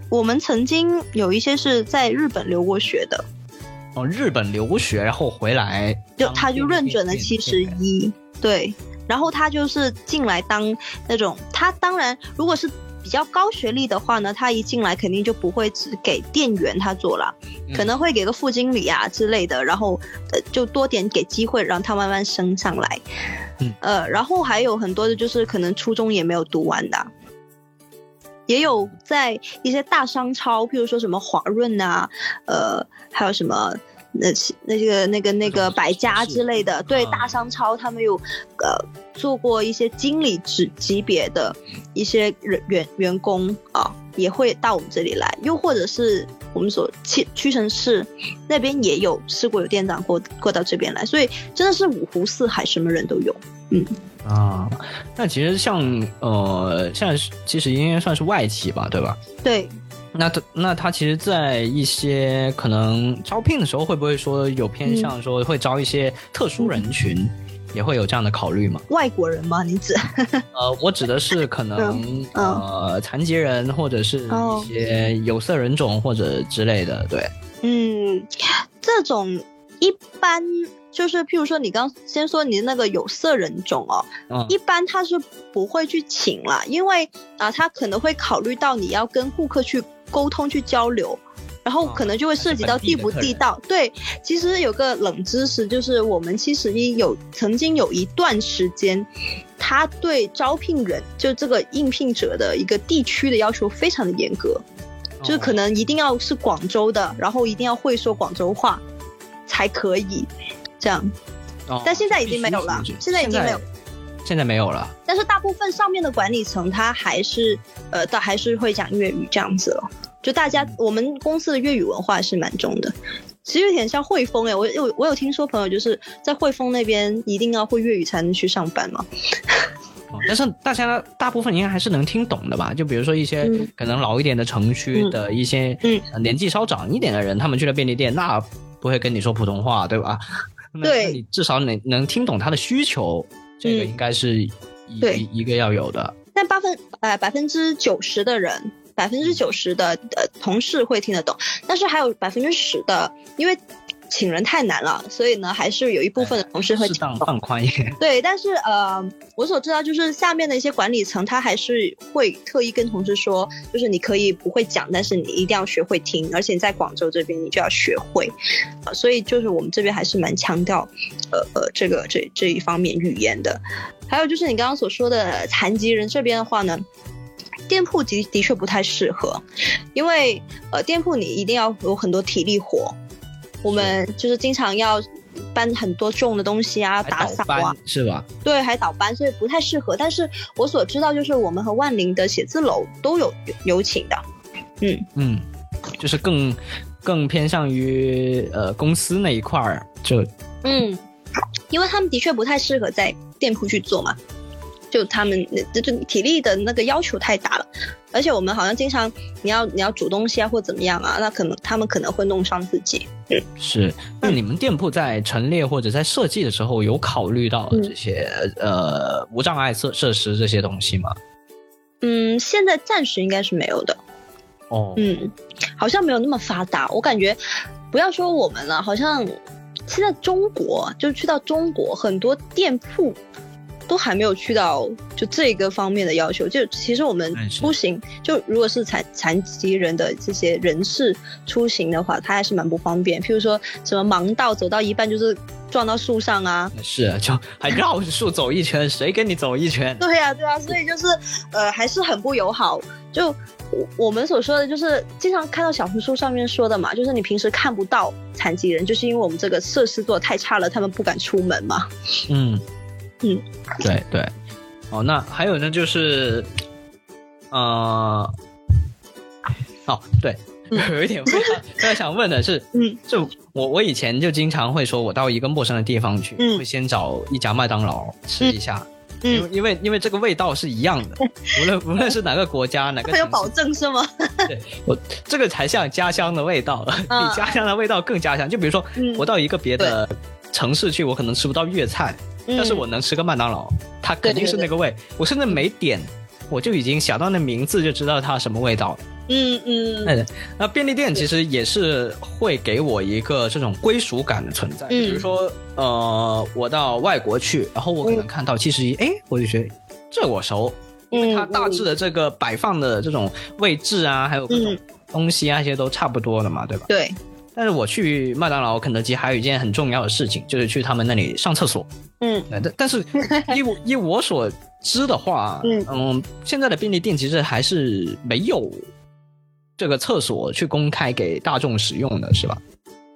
我们曾经有一些是在日本留过学的，哦，日本留学，然后回来就他就认准了七十一，对，然后他就是进来当那种，他当然如果是比较高学历的话呢，他一进来肯定就不会只给店员他做了，嗯。可能会给个副经理啊之类的，然后呃就多点给机会让他慢慢升上来，嗯。呃，然后还有很多的就是可能初中也没有读完的。啊。也有在一些大商超，譬如说什么华润啊，呃，还有什么那那个那个那个百家之类的，对，啊大商超他们有呃做过一些经理职级别的一些人员员工啊，也会到我们这里来，又或者是我们所屈屈臣氏那边也有试过有店长过过到这边来，所以真的是五湖四海，什么人都有。嗯啊。那其实像呃，现在是其实应该算是外企吧，对吧？对，那他那他其实，在一些可能招聘的时候，会不会说有偏向说会招一些特殊人群，也会有这样的考虑吗？外国人吗？你指？呃，我指的是可 能嗯呃残疾人，或者是哦一些有色人种或者之类的，对。嗯，这种一般就是，譬如说你刚先说你的那个有色人种哦，嗯一般他是不会去请啦，因为啊、他可能会考虑到你要跟顾客去沟通、去交流。然后哦可能就会涉及到地不地道。对，其实有个冷知识，就是我们七十一有曾经有一段时间，他对招聘人就这个应聘者的一个地区的要求非常的严格，就是可能一定要是广州的，然后一定要会说广州话才可以这样。哦但现在已经没有了现在已经没有，现在没有了。但是大部分上面的管理层他还是呃，他还是会讲粤语这样子了。就大家我们公司的粤语文化是蛮重的，其实有点像汇丰哎，我有我有听说朋友就是在汇丰那边一定要会粤语才能去上班嘛。哦但是大家大部分应该还是能听懂的吧？就比如说一些嗯可能老一点的城区的一些嗯呃年纪稍长一点的人，他们去了便利店，那不会跟你说普通话，对吧？对你至少能能听懂他的需求，这个嗯。应该是一一个要有的。但八分呃百分之九十的人，百分之九十的呃同事会听得懂，但是还有百分之十的，因为请人太难了，所以呢，还是有一部分的同事会适当。放宽一点。对，但是呃，我所知道就是下面的一些管理层，他还是会特意跟同事说，就是你可以不会讲，但是你一定要学会听，而且你在广州这边你就要学会，呃，所以就是我们这边还是蛮强调，呃呃，这个这这一方面语言的。还有就是你刚刚所说的残疾人这边的话呢。店铺的的确不太适合，因为呃，店铺你一定要有很多体力活，我们就是经常要搬很多重的东西啊，打扫啊，是吧？对，还倒班，所以不太适合。但是我所知道，就是我们和万宁的写字楼都有有请的。嗯嗯，就是更更偏向于呃公司那一块儿，就嗯，因为他们的确不太适合在店铺去做嘛，就他们这就体力的那个要求太大了，而且我们好像经常你要你要煮东西啊或怎么样啊，那可能他们可能会弄伤自己。嗯，是。那你们店铺在陈列或者在设计的时候，有考虑到这些、呃无障碍设设施这些东西吗？嗯，现在暂时应该是没有的。哦，嗯，好像没有那么发达。我感觉，不要说我们了，好像现在中国就是去到中国很多店铺都还没有去到就这个方面的要求。就其实我们出行，就如果是残残疾人的这些人士出行的话，他还是蛮不方便。譬如说什么盲道走到一半就是撞到树上啊，是啊，就还绕着树走一圈，谁跟你走一圈？对呀、对呀、所以就是呃，还是很不友好。就我我们所说的，就是经常看到小红书上面说的嘛，就是你平时看不到残疾人，就是因为我们这个设施做的太差了，他们不敢出门嘛。嗯嗯，对对。哦，那还有呢，就是，呃，哦，对，有一点非常非常想问的是，嗯。就我我以前就经常会说，我到一个陌生的地方去，嗯。会先找一家麦当劳吃一下，因为嗯，因为因为这个味道是一样的，无论无论是哪个国家哪个会有保，证是吗？对我这个才像家乡的味道，嗯比家乡的味道更家乡。就比如说，嗯。我到一个别的城市去，我可能吃不到粤菜，但是我能吃个麦当劳，它肯定是那个味。我甚至没点，我就已经想到那名字就知道它什么味道了。嗯嗯哎，那便利店其实也是会给我一个这种归属感的存在。嗯比如说，呃，我到外国去，然后我可能看到七十一，哎，我就觉得这我熟，因为它大致的这个摆放的这种位置啊，还有各种嗯东西啊，这些都差不多的嘛，对吧？对，但是我去麦当劳、肯德基还有一件很重要的事情，就是去他们那里上厕所。嗯呃但但是 依我依我所知的话，嗯现在的便利店其实还是没有这个厕所去公开给大众使用的，是吧？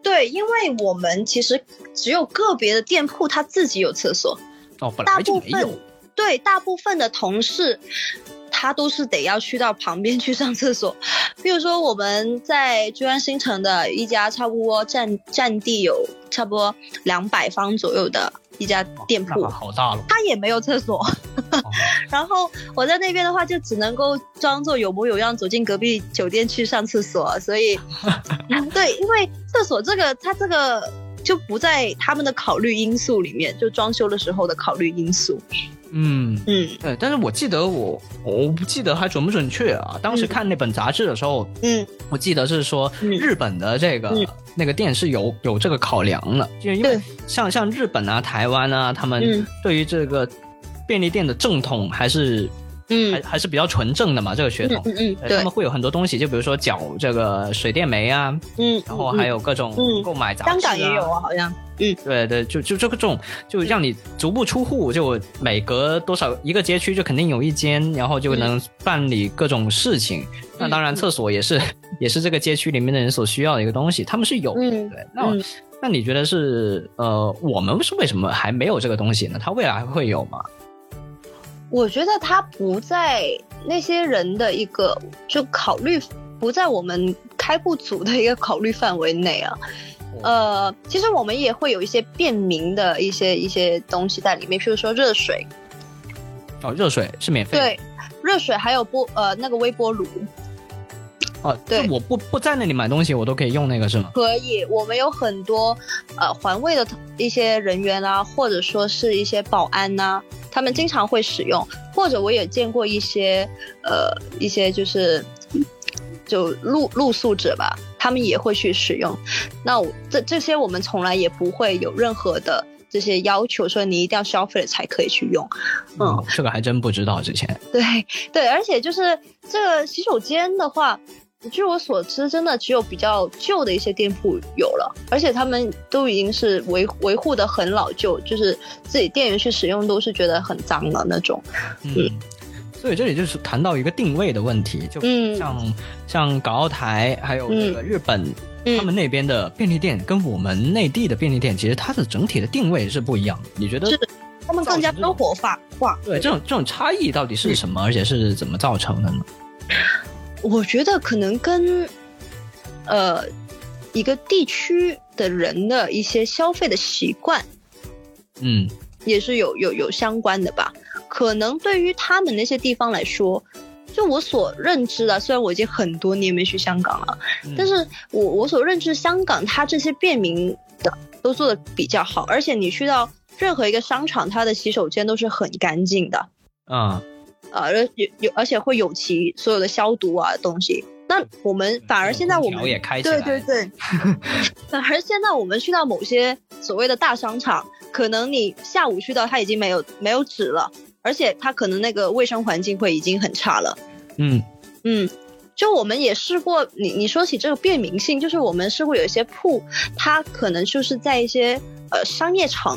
对，因为我们其实只有个别的店铺他自己有厕所，哦，本来就没有。对大部分的同事，他都是得要去到旁边去上厕所。比如说我们在居安新城的一家差不多占占地有差不多两百方左右的一家店铺那，好大了。他也没有厕所。哦 然后我在那边的话，就只能够装作有模有样走进隔壁酒店去上厕所。所以，对，因为厕所这个，他这个就不在他们的考虑因素里面，就装修的时候的考虑因素。嗯，嗯。对。但是我记得我我不记得还准不准确啊。当时嗯看那本杂志的时候，嗯。我记得是说嗯。日本的这个、嗯。那个店是有有这个考量的，就是因为像像日本啊、台湾啊，他们嗯。对于这个便利店的正统还是、还嗯。还还是比较纯正的嘛，这个血统。嗯嗯他们，会有很多东西，就比如说缴这个水电煤啊，嗯，然后还有各种嗯。购买杂志、啊。香港也有啊，好像。对对，就就这个种，就让你足不出户，就每隔多少一个街区就肯定有一间，然后就能办理各种事情。那当然，嗯厕所也是 也是这个街区里面的人所需要的一个东西，他们是有的。嗯对，那、嗯那你觉得是呃，我们是为什么还没有这个东西呢？它未来还会有吗？我觉得他不在那些人的一个就考虑，不在我们开户组的一个考虑范围内啊。呃，其实我们也会有一些便民的一些一些东西在里面，譬如说热水，哦，热水是免费的。对，热水还有波呃那个微波炉哦，对我不不在那里买东西，我都可以用那个是吗？可以。我们有很多呃环卫的一些人员啊，或者说是一些保安呐、他们经常会使用，或者我也见过一些呃一些就是就露露宿者吧，他们也会去使用。那我这这些我们从来也不会有任何的这些要求，说你一定要消费了才可以去用。嗯哦，这个还真不知道之前。对对，而且就是这个洗手间的话，据我所知，真的只有比较旧的一些店铺有了，而且他们都已经是维维护的很老旧，就是自己店员去使用都是觉得很脏的那种。嗯，所以这里就是谈到一个定位的问题，就嗯像、像港澳台还有这个日本。嗯他们那边的便利店跟我们内地的便利店，其实它的整体的定位是不一样的。你觉得是他们更加生活化化。对这种这种差异到底是什么，而且是怎么造成的呢？我觉得可能跟呃一个地区的人的一些消费的习惯嗯，也是有有有相关的吧。可能对于他们那些地方来说，就我所认知的，虽然我已经很多年没去香港了，嗯但是我我所认知香港它这些便民的都做的比较好，而且你去到任何一个商场，它的洗手间都是很干净的。啊、呃，有有，而且会有其所有的消毒啊东西。那我们反而现在我们对对对，反而现在我们去到某些所谓的大商场，可能你下午去到它已经没有没有纸了，而且他可能那个卫生环境会已经很差了。嗯嗯，就我们也试过，你你说起这个便民性，就是我们试过有一些铺，它可能就是在一些呃商业城，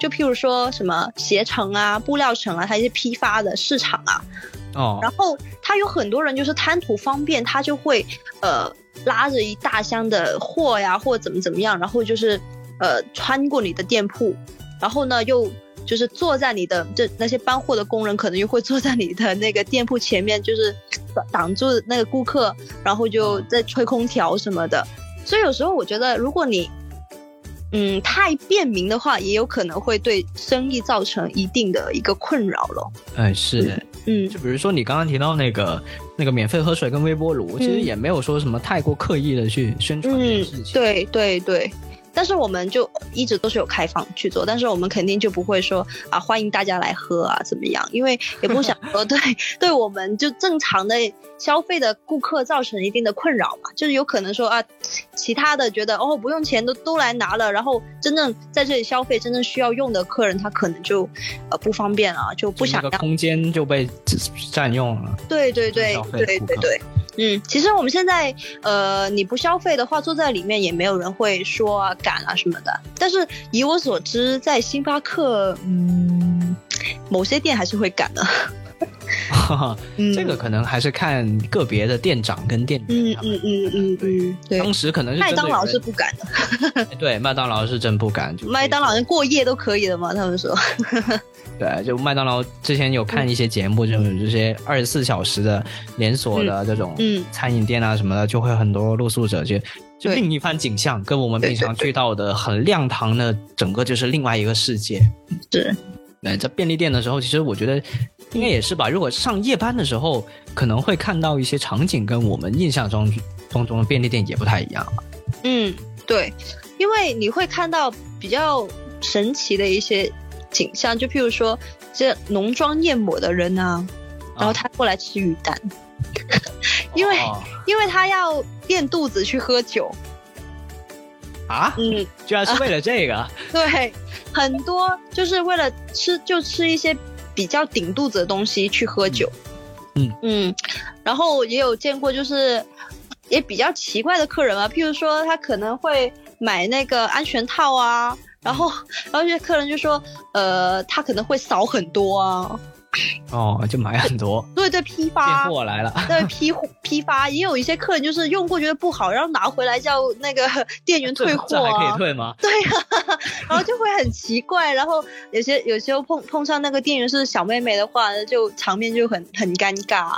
就譬如说什么鞋城啊、布料城啊，它一些批发的市场啊，哦然后他有很多人就是贪图方便，他就会呃拉着一大箱的货呀，或怎么怎么样，然后就是呃穿过你的店铺，然后呢又就是坐在你的这那些搬货的工人可能又会坐在你的那个店铺前面，就是挡挡住那个顾客，然后就在吹空调什么的。所以有时候我觉得，如果你嗯太便民的话，也有可能会对生意造成一定的一个困扰了。哎是，嗯就比如说你刚刚提到那个那个免费喝水跟微波炉，其实也没有说什么太过刻意的去宣传这件嗯事情。，对对对。但是我们就一直都是有开放去做，但是我们肯定就不会说啊欢迎大家来喝啊怎么样，因为也不想说对 对我们就正常的消费的顾客造成一定的困扰嘛，就是有可能说啊其他的觉得哦不用钱都都来拿了，然后真正在这里消费真正需要用的客人他可能就呃不方便啊，就不不想空间就被占用了。对对对对对对，嗯，其实我们现在呃，你不消费的话，坐在里面也没有人会说啊、赶啊什么的。但是以我所知，在星巴克，嗯，某些店还是会赶的。嗯，这个可能还是看个别的店长跟店员。嗯嗯嗯嗯嗯，对。当时可能是麦当劳是不敢的，哎 对麦当劳是真不敢，麦当劳人过夜都可以的嘛，他们说。对，就麦当劳之前有看一些节目，就是这些二十四小时的连锁的这种嗯。餐饮店啊什么的，就会很多露宿者就就另一番景象，跟我们平常对对。去到的很亮堂的整个就是另外一个世界。是，对，在便利店的时候，其实我觉得应该也是吧。如果上夜班的时候，可能会看到一些场景跟我们印象中当中的便利店也不太一样。嗯，对，因为你会看到比较神奇的一些景象，就譬如说这浓妆艳抹的人啊，然后他过来吃鱼蛋，因为哦因为他要垫肚子去喝酒，啊，嗯，居然是为了这个，对，很多就是为了吃就吃一些比较顶肚子的东西去喝酒，嗯。嗯，然后也有见过就是也比较奇怪的客人啊，譬如说他可能会买那个安全套啊。然后，然后这些客人就说，呃，他可能会少很多啊，哦，就买很多，对对，批进发，货来了。对批货批发，也有一些客人就是用过觉得不好，然后拿回来叫那个店员退货、啊，这还可以退吗？对呀、然后就会很奇怪，然后有些有时候碰碰上那个店员是小妹妹的话，就场面就很很尴尬，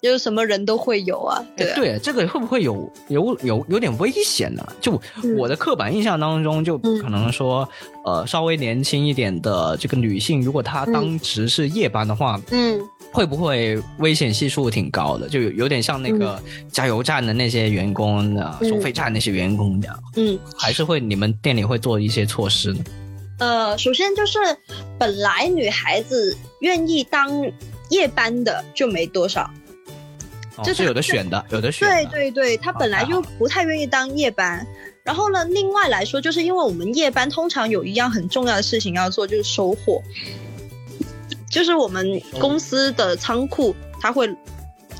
就是什么人都会有啊，对啊对，这个会不会有有有有点危险呢？就嗯我的刻板印象当中，就嗯可能说，呃，稍微年轻一点的这个女性，如果她当值是夜班的话，嗯会不会危险系数挺高的？就有有点像那个加油站的那些员工啊，嗯收费站那些员工这样，嗯，还是会你们店里会做一些措施呢？呃，首先就是本来女孩子愿意当夜班的就没多少，哦，就是有的选的，有的选对的。对对，她本来就不太愿意当夜班。然后呢，另外来说，就是因为我们夜班通常有一样很重要的事情要做，就是收货。就是我们公司的仓库，他会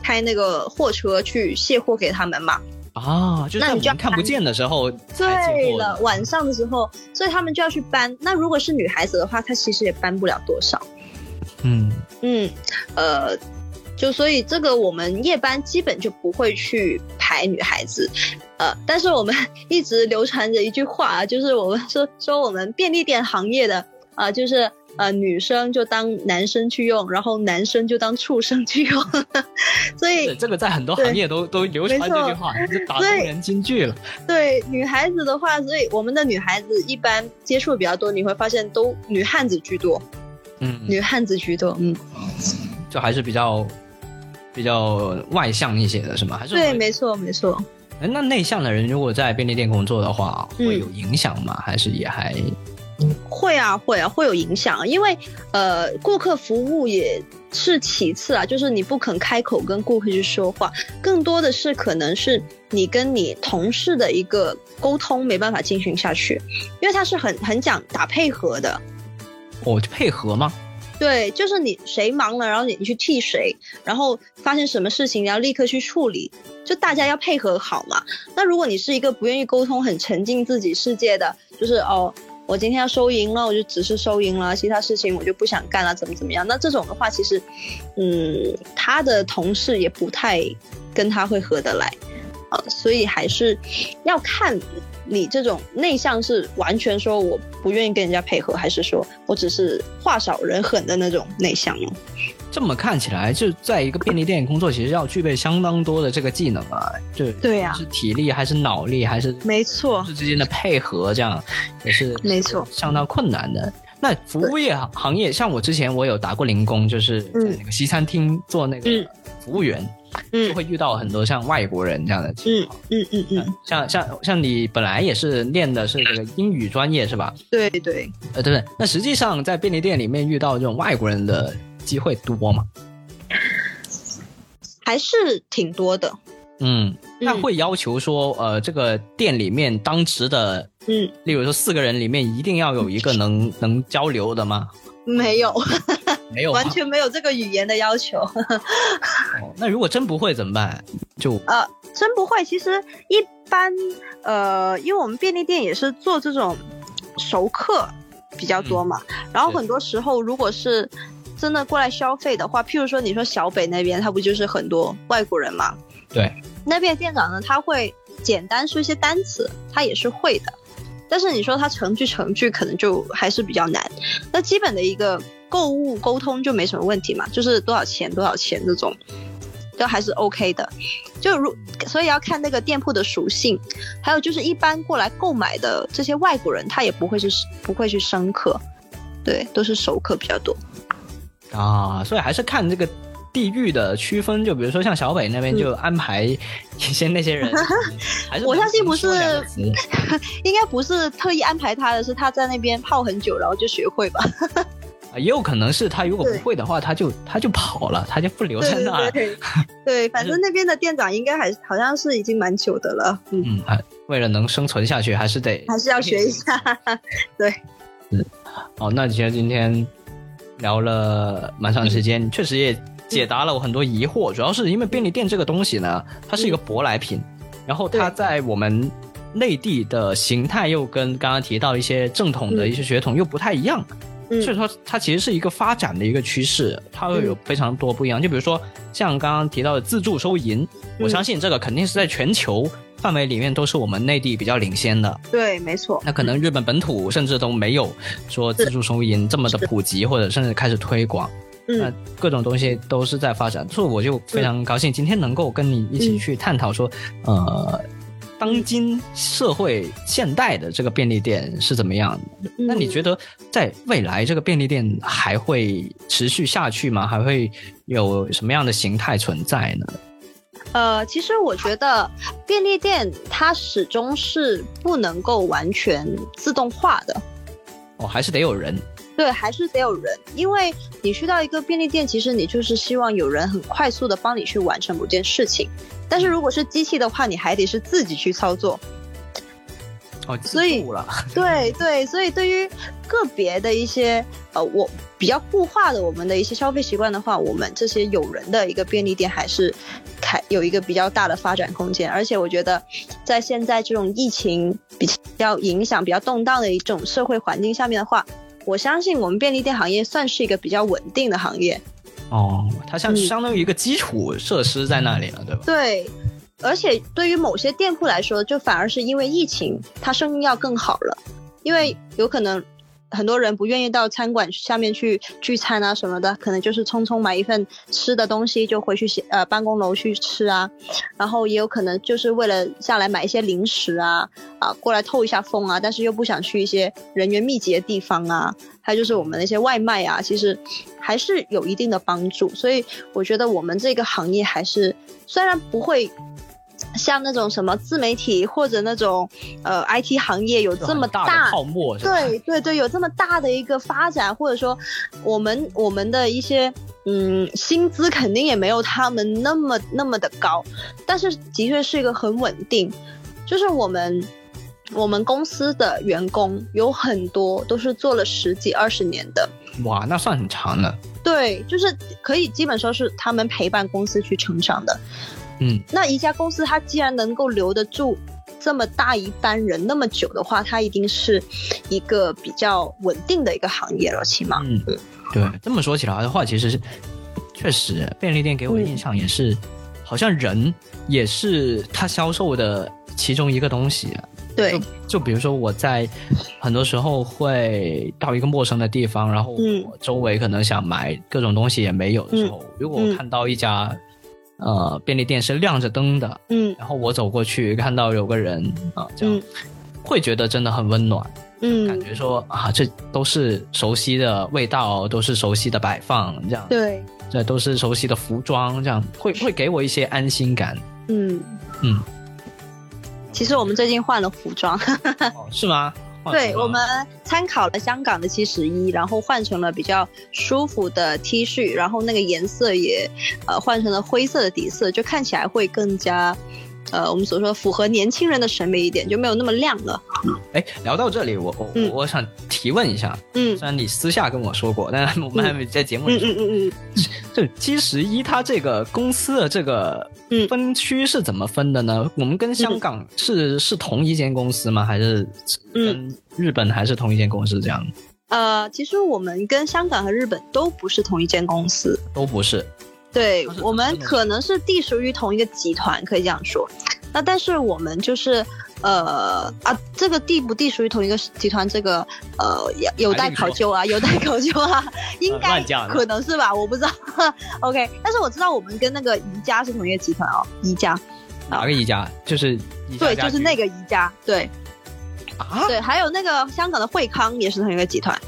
开那个货车去卸货给他们嘛。啊，就是在看不见的时候对了，晚上的时候，所以他们就要去搬。那如果是女孩子的话，她其实也搬不了多少。嗯，嗯，呃，就所以这个我们夜班基本就不会去排女孩子，呃，但是我们 一直流传着一句话啊，就是我们说说我们便利店行业的啊、呃就是呃女生就当男生去用，然后男生就当畜生去用，所以这个在很多行业都都流传这句话，就打动人金句了。对女孩子的话，所以我们的女孩子一般接触比较多，你会发现都女汉子居多，嗯，女汉子居多，嗯，就还是比较比较外向一些的，是吗？还是对，没错没错。哎那内向的人如果在便利店工作的话，嗯会有影响吗？还是也还会啊，会啊，会有影响啊，因为呃，顾客服务也是其次啊，就是你不肯开口跟顾客去说话，更多的是可能是你跟你同事的一个沟通没办法进行下去，因为他是很很讲打配合的，哦配合吗？对，就是你谁忙了，然后你你去替谁，然后发生什么事情，你要立刻去处理，就大家要配合好嘛。那如果你是一个不愿意沟通、很沉浸自己世界的，就是哦，我今天要收银了，我就只是收银了，其他事情我就不想干了，怎么怎么样？那这种的话，其实，嗯，他的同事也不太跟他会合得来，啊、所以还是要看你这种内向是完全说我不愿意跟人家配合，还是说我只是话少人狠的那种内向呢？这么看起来，就在一个便利店工作，其实要具备相当多的这个技能啊，就对呀是体力还是脑力还是没错。是，之间的配合，这样也是没错。相当困难的。那服务业行行业，像我之前我有打过零工，就是在那个西餐厅做那个嗯。服务员，嗯就会遇到很多像外国人这样的情嗯况。嗯嗯嗯，像像像你本来也是练的是这个英语专业是吧？对对。呃，对对。那实际上在便利店里面遇到这种外国人的机会多吗？还是挺多的。嗯，那嗯会要求说，呃，这个店里面当值的，嗯，例如说四个人里面一定要有一个能能交流的吗？没有，没有，完全没有这个语言的要求。哦那如果真不会怎么办？就呃，真不会。其实一般，呃，因为我们便利店也是做这种熟客比较多嘛，然后很多时候如果是真的过来消费的话，譬如说你说小北那边，他不就是很多外国人嘛？对，那边店长呢，他会简单说一些单词，他也是会的。但是你说他成句成句，可能就还是比较难。那基本的一个购物沟通就没什么问题嘛，就是多少钱多少钱这种，都还是 OK 的。就如所以要看那个店铺的属性，还有就是一般过来购买的这些外国人，他也不会是不会去生客，对，都是熟客比较多。啊，所以还是看这个地域的区分。就比如说像小北那边就安排一些那些人，我相信不是 应该不是特意安排他的，是他在那边泡很久，然后就学会吧。啊也有可能是他如果不会的话，他就他就跑了，他就不留在那儿。对对，对，反正那边的店长应该还好像是已经蛮久的了，嗯，嗯，啊，为了能生存下去，还是得还是要学一下。对，嗯哦，那其实今天聊了蛮长时间，确实也解答了我很多疑惑。主要是因为便利店这个东西呢，它是一个舶来品，然后它在我们内地的形态又跟刚刚提到一些正统的一些血统又不太一样，嗯。所以说它其实是一个发展的一个趋势，它会有非常多不一样。就比如说像刚刚提到的自助收银，我相信这个肯定是在全球。范围里面都是我们内地比较领先的，对，没错，那可能日本本土甚至都没有说自助收银这么的普及，或者甚至开始推广。那嗯，各种东西都是在发展，所以我就非常高兴今天能够跟你一起去探讨说，呃，当今社会现代的这个便利店是怎么样的？那你觉得在未来这个便利店还会持续下去吗？还会有什么样的形态存在呢？呃，其实我觉得便利店它始终是不能够完全自动化的，哦，还是得有人。对，还是得有人，因为你去到一个便利店，其实你就是希望有人很快速的帮你去完成某件事情。但是如果是机器的话，你还得是自己去操作。哦，所以对对，所以对于个别的一些呃，我比较固化的我们的一些消费习惯的话，我们这些有人的一个便利店还是开有一个比较大的发展空间。而且我觉得，在现在这种疫情比较影响、比较动荡的一种社会环境下面的话，我相信我们便利店行业算是一个比较稳定的行业。哦，它像嗯相当于一个基础设施在那里了，对吧？对，而且对于某些店铺来说，就反而是因为疫情，它生意要更好了，因为有可能很多人不愿意到餐馆下面去聚餐啊什么的，可能就是匆匆买一份吃的东西就回去写呃办公楼去吃啊，然后也有可能就是为了下来买一些零食啊啊过来透一下风啊，但是又不想去一些人员密集的地方啊，还有就是我们那些外卖啊，其实还是有一定的帮助，所以我觉得我们这个行业还是虽然不会。像那种什么自媒体或者那种呃 IT 行业有这么大的泡沫，对对对，有这么大的一个发展，或者说我们我们的一些嗯薪资肯定也没有他们那么那么的高，但是的确是一个很稳定。就是我们我们公司的员工有很多都是做了十几二十年的，哇，那算很长了。对，就是可以基本说是他们陪伴公司去成长的。嗯，那一家公司它既然能够留得住这么大一班人那么久的话，它一定是一个比较稳定的一个行业了，起码。嗯，对，这么说起来的话，其实是确实便利店给我的印象也是，好像人也是它销售的其中一个东西。对，就比如说我在很多时候会到一个陌生的地方，然后我周围可能想买各种东西也没有的时候，如果我看到一家。呃，便利店是亮着灯的，嗯，然后我走过去看到有个人啊，这样会觉得真的很温暖，嗯，感觉说啊，这都是熟悉的味道，都是熟悉的摆放，这样，对，这都是熟悉的服装，这样会会给我一些安心感，嗯。嗯。其实我们最近换了服装，是吗？对我们参考了香港的七十一，然后换成了比较舒服的 T 恤，然后那个颜色也呃换成了灰色的底色，就看起来会更加。呃，我们所说符合年轻人的审美一点，就没有那么亮了。哎，聊到这里，我我我想提问一下，嗯，虽然你私下跟我说过，但我们还没在节目里说。嗯嗯嗯嗯，这 七十一，它这个公司的这个分区是怎么分的呢？我们跟香港是是同一间公司吗？还是跟日本还是同一间公司这样？呃，其实我们跟香港和日本都不是同一间公司，都不是。对我们可能是隶属于同一个集团，可以这样说。那但是我们就是，呃啊，这个地不隶属于同一个集团，这个呃有有待考究啊，有待考究啊，应该可能是吧，我不知道。OK，但是我知道我们跟那个宜家是同一个集团哦，宜家。哪个宜家？就是对，就是那个宜家。对。啊？对，还有那个香港的惠康也是同一个集团。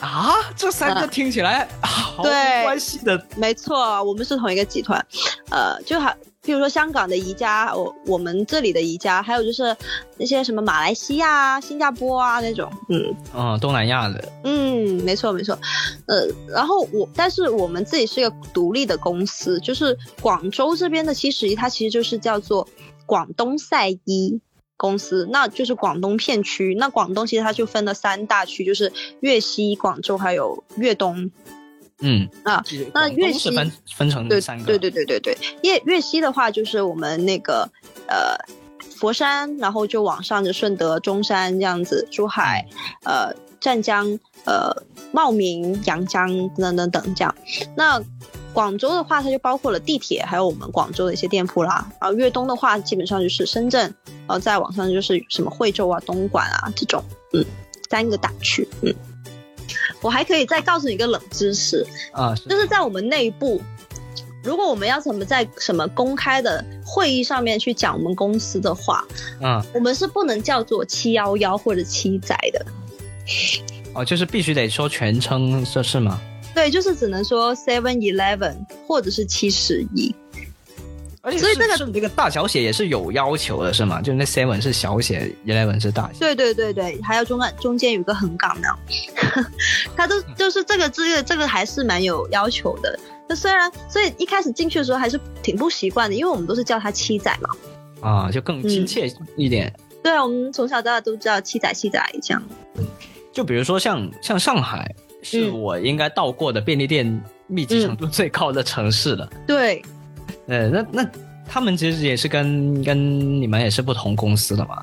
啊，这三个听起来好关系的，没错，我们是同一个集团，呃，就好，比如说香港的宜家，我我们这里的宜家，还有就是那些什么马来西亚、新加坡啊那种，嗯，嗯，东南亚的，嗯，没错没错，呃，然后我，但是我们自己是一个独立的公司，就是广州这边的七十一，它其实就是叫做广东赛一。公司那就是广东片区，那广东其实它就分了三大区，就是粤西、广州还有粤东。嗯啊，那粤西分分成三个。对对对对对，粤粤西的话就是我们那个呃佛山，然后就往上就顺德、中山这样子，珠海、呃湛江、呃茂名、阳江等等等这样。那广州的话，它就包括了地铁，还有我们广州的一些店铺啦。然后粤东的话，基本上就是深圳，然后再往上就是什么惠州啊、东莞啊这种，嗯，三个大区。嗯，我还可以再告诉你一个冷知识啊，就是在我们内部，如果我们要怎么在什么公开的会议上面去讲我们公司的话，嗯，我们是不能叫做七幺幺或者七仔的。哦，就是必须得说全称，这是吗？对，就是只能说 Seven Eleven 或者是七十一，而且所以这个这个大小写也是有要求的，是吗？就那 Seven 是小写，Eleven 是大写。对对对对，还有中间中间有个横杠的，它都就是这个这个这个还是蛮有要求的。那虽然所以一开始进去的时候还是挺不习惯的，因为我们都是叫他七仔嘛。啊，就更亲切一点。对啊，我们从小到大都知道七仔七仔这样。就比如说像像上海。是我应该到过的便利店密集程度最高的城市了。对，呃，那那他们其实也是跟跟你们也是不同公司的嘛。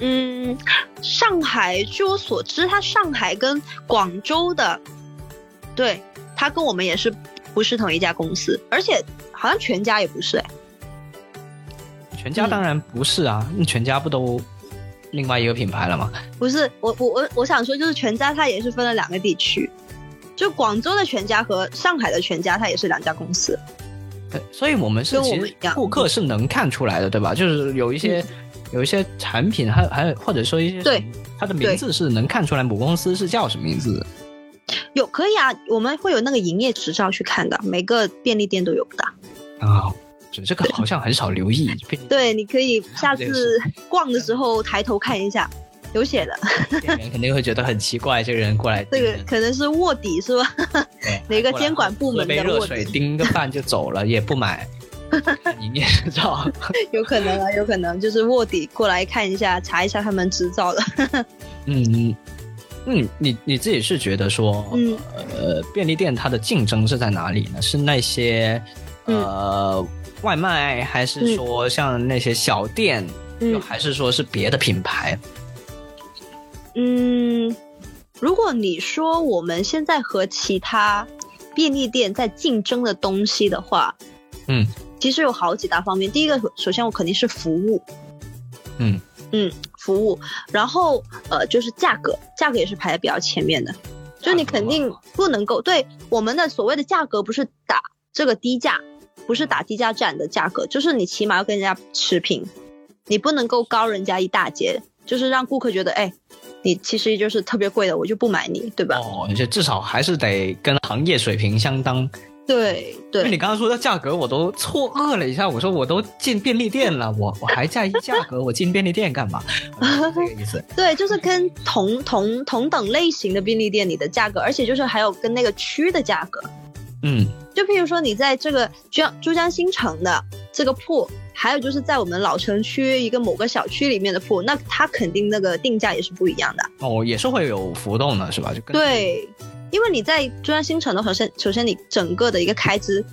嗯，上海据我所知，他上海跟广州的，对，他跟我们也是不是同一家公司，而且好像全家也不是哎。全家当然不是啊，那全家不都另外一个品牌了吗？不是，我我我我想说，就是全家它也是分了两个地区，就广州的全家和上海的全家，它也是两家公司。对，所以我们是其实们顾客是能看出来的，对吧？就是有一些、有一些产品，还有还有或者说一些对它的名字是能看出来母公司是叫什么名字。有可以啊，我们会有那个营业执照去看的，每个便利店都有的。啊，这这个好像很少留意。对，你可以下次逛的时候抬头看一下，有写的。店员肯定会觉得很奇怪，这个人过来这个可能是卧底是吧？哪个监管部门的卧底？水盯个饭就走了，也不买营业执照。有可能啊，有可能就是卧底过来看一下，查一下他们执照的。嗯，嗯，你你自己是觉得说，嗯呃，便利店它的竞争是在哪里呢？是那些呃、外卖，还是说像那些小店，还是说是别的品牌？嗯，如果你说我们现在和其他便利店在竞争的东西的话，嗯。其实有好几大方面。第一个，首先我肯定是服务，嗯。嗯，服务，然后呃就是价格，价格也是排在比较前面的，就你肯定不能够对我们的所谓的价格不是打这个低价，不是打低价战的价格，就是你起码要跟人家持平，你不能够高人家一大截，就是让顾客觉得哎。你其实就是特别贵的，我就不买你，对吧？哦，这至少还是得跟行业水平相当。对因为你刚刚说的价格，我都错愕了一下。我说我都进便利店了，我我还在意价格，我进便利店干嘛？这个意思。对，就是跟同同同等类型的便利店里的价格，而且就是还有跟那个区的价格。嗯就譬如说你在这个珠江珠江新城的这个铺，还有就是在我们老城区一个某个小区里面的铺，那它肯定那个定价也是不一样的。哦，也是会有浮动的，是吧？就跟对，因为你在珠江新城的话，首先首先你整个的一个开支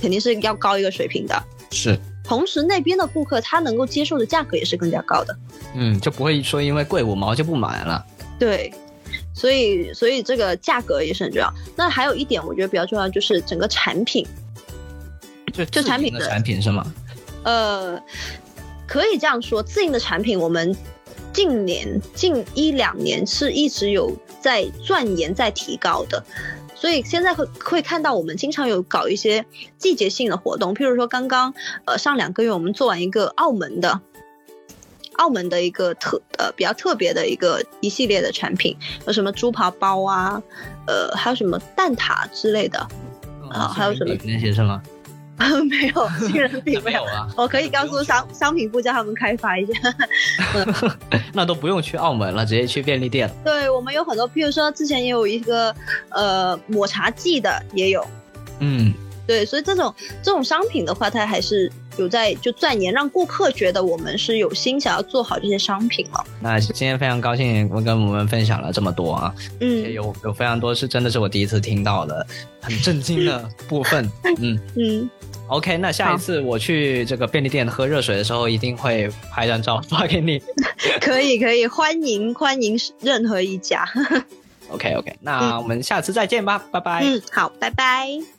肯定是要高一个水平的，是。同时那边的顾客他能够接受的价格也是更加高的。嗯，就不会说因为贵五毛就不买了。对，所以所以这个价格也是很重要。那还有一点我觉得比较重要，就是整个产品，就就产品的产品是吗？呃，可以这样说，自营的产品我们近年近一两年是一直有在钻研、在提高的。所以现在会会看到我们经常有搞一些季节性的活动，譬如说刚刚呃上两个月我们做完一个澳门的，澳门的一个特呃比较特别的一个一系列的产品，有什么猪扒包啊，呃还有什么蛋挞之类的，啊还有什么杏仁饼那些是吗？没有新人品没有。啊，我可以告诉商商品部叫他们开发一下。那都不用去澳门了，直接去便利店。对我们有很多，譬如说之前也有一个呃抹茶剂的也有，嗯，对，所以这种这种商品的话，它还是有在就钻研，让顾客觉得我们是有心想要做好这些商品了。那今天非常高兴，我跟我们分享了这么多啊，嗯有有非常多是真的是我第一次听到的，很震惊的 部分。嗯嗯，，OK，那下一次我去这个便利店喝热水的时候，一定会拍张照发给你。可以可以，欢迎欢迎任何一家。OK OK，那我们下次再见吧，拜拜。嗯，好，拜拜。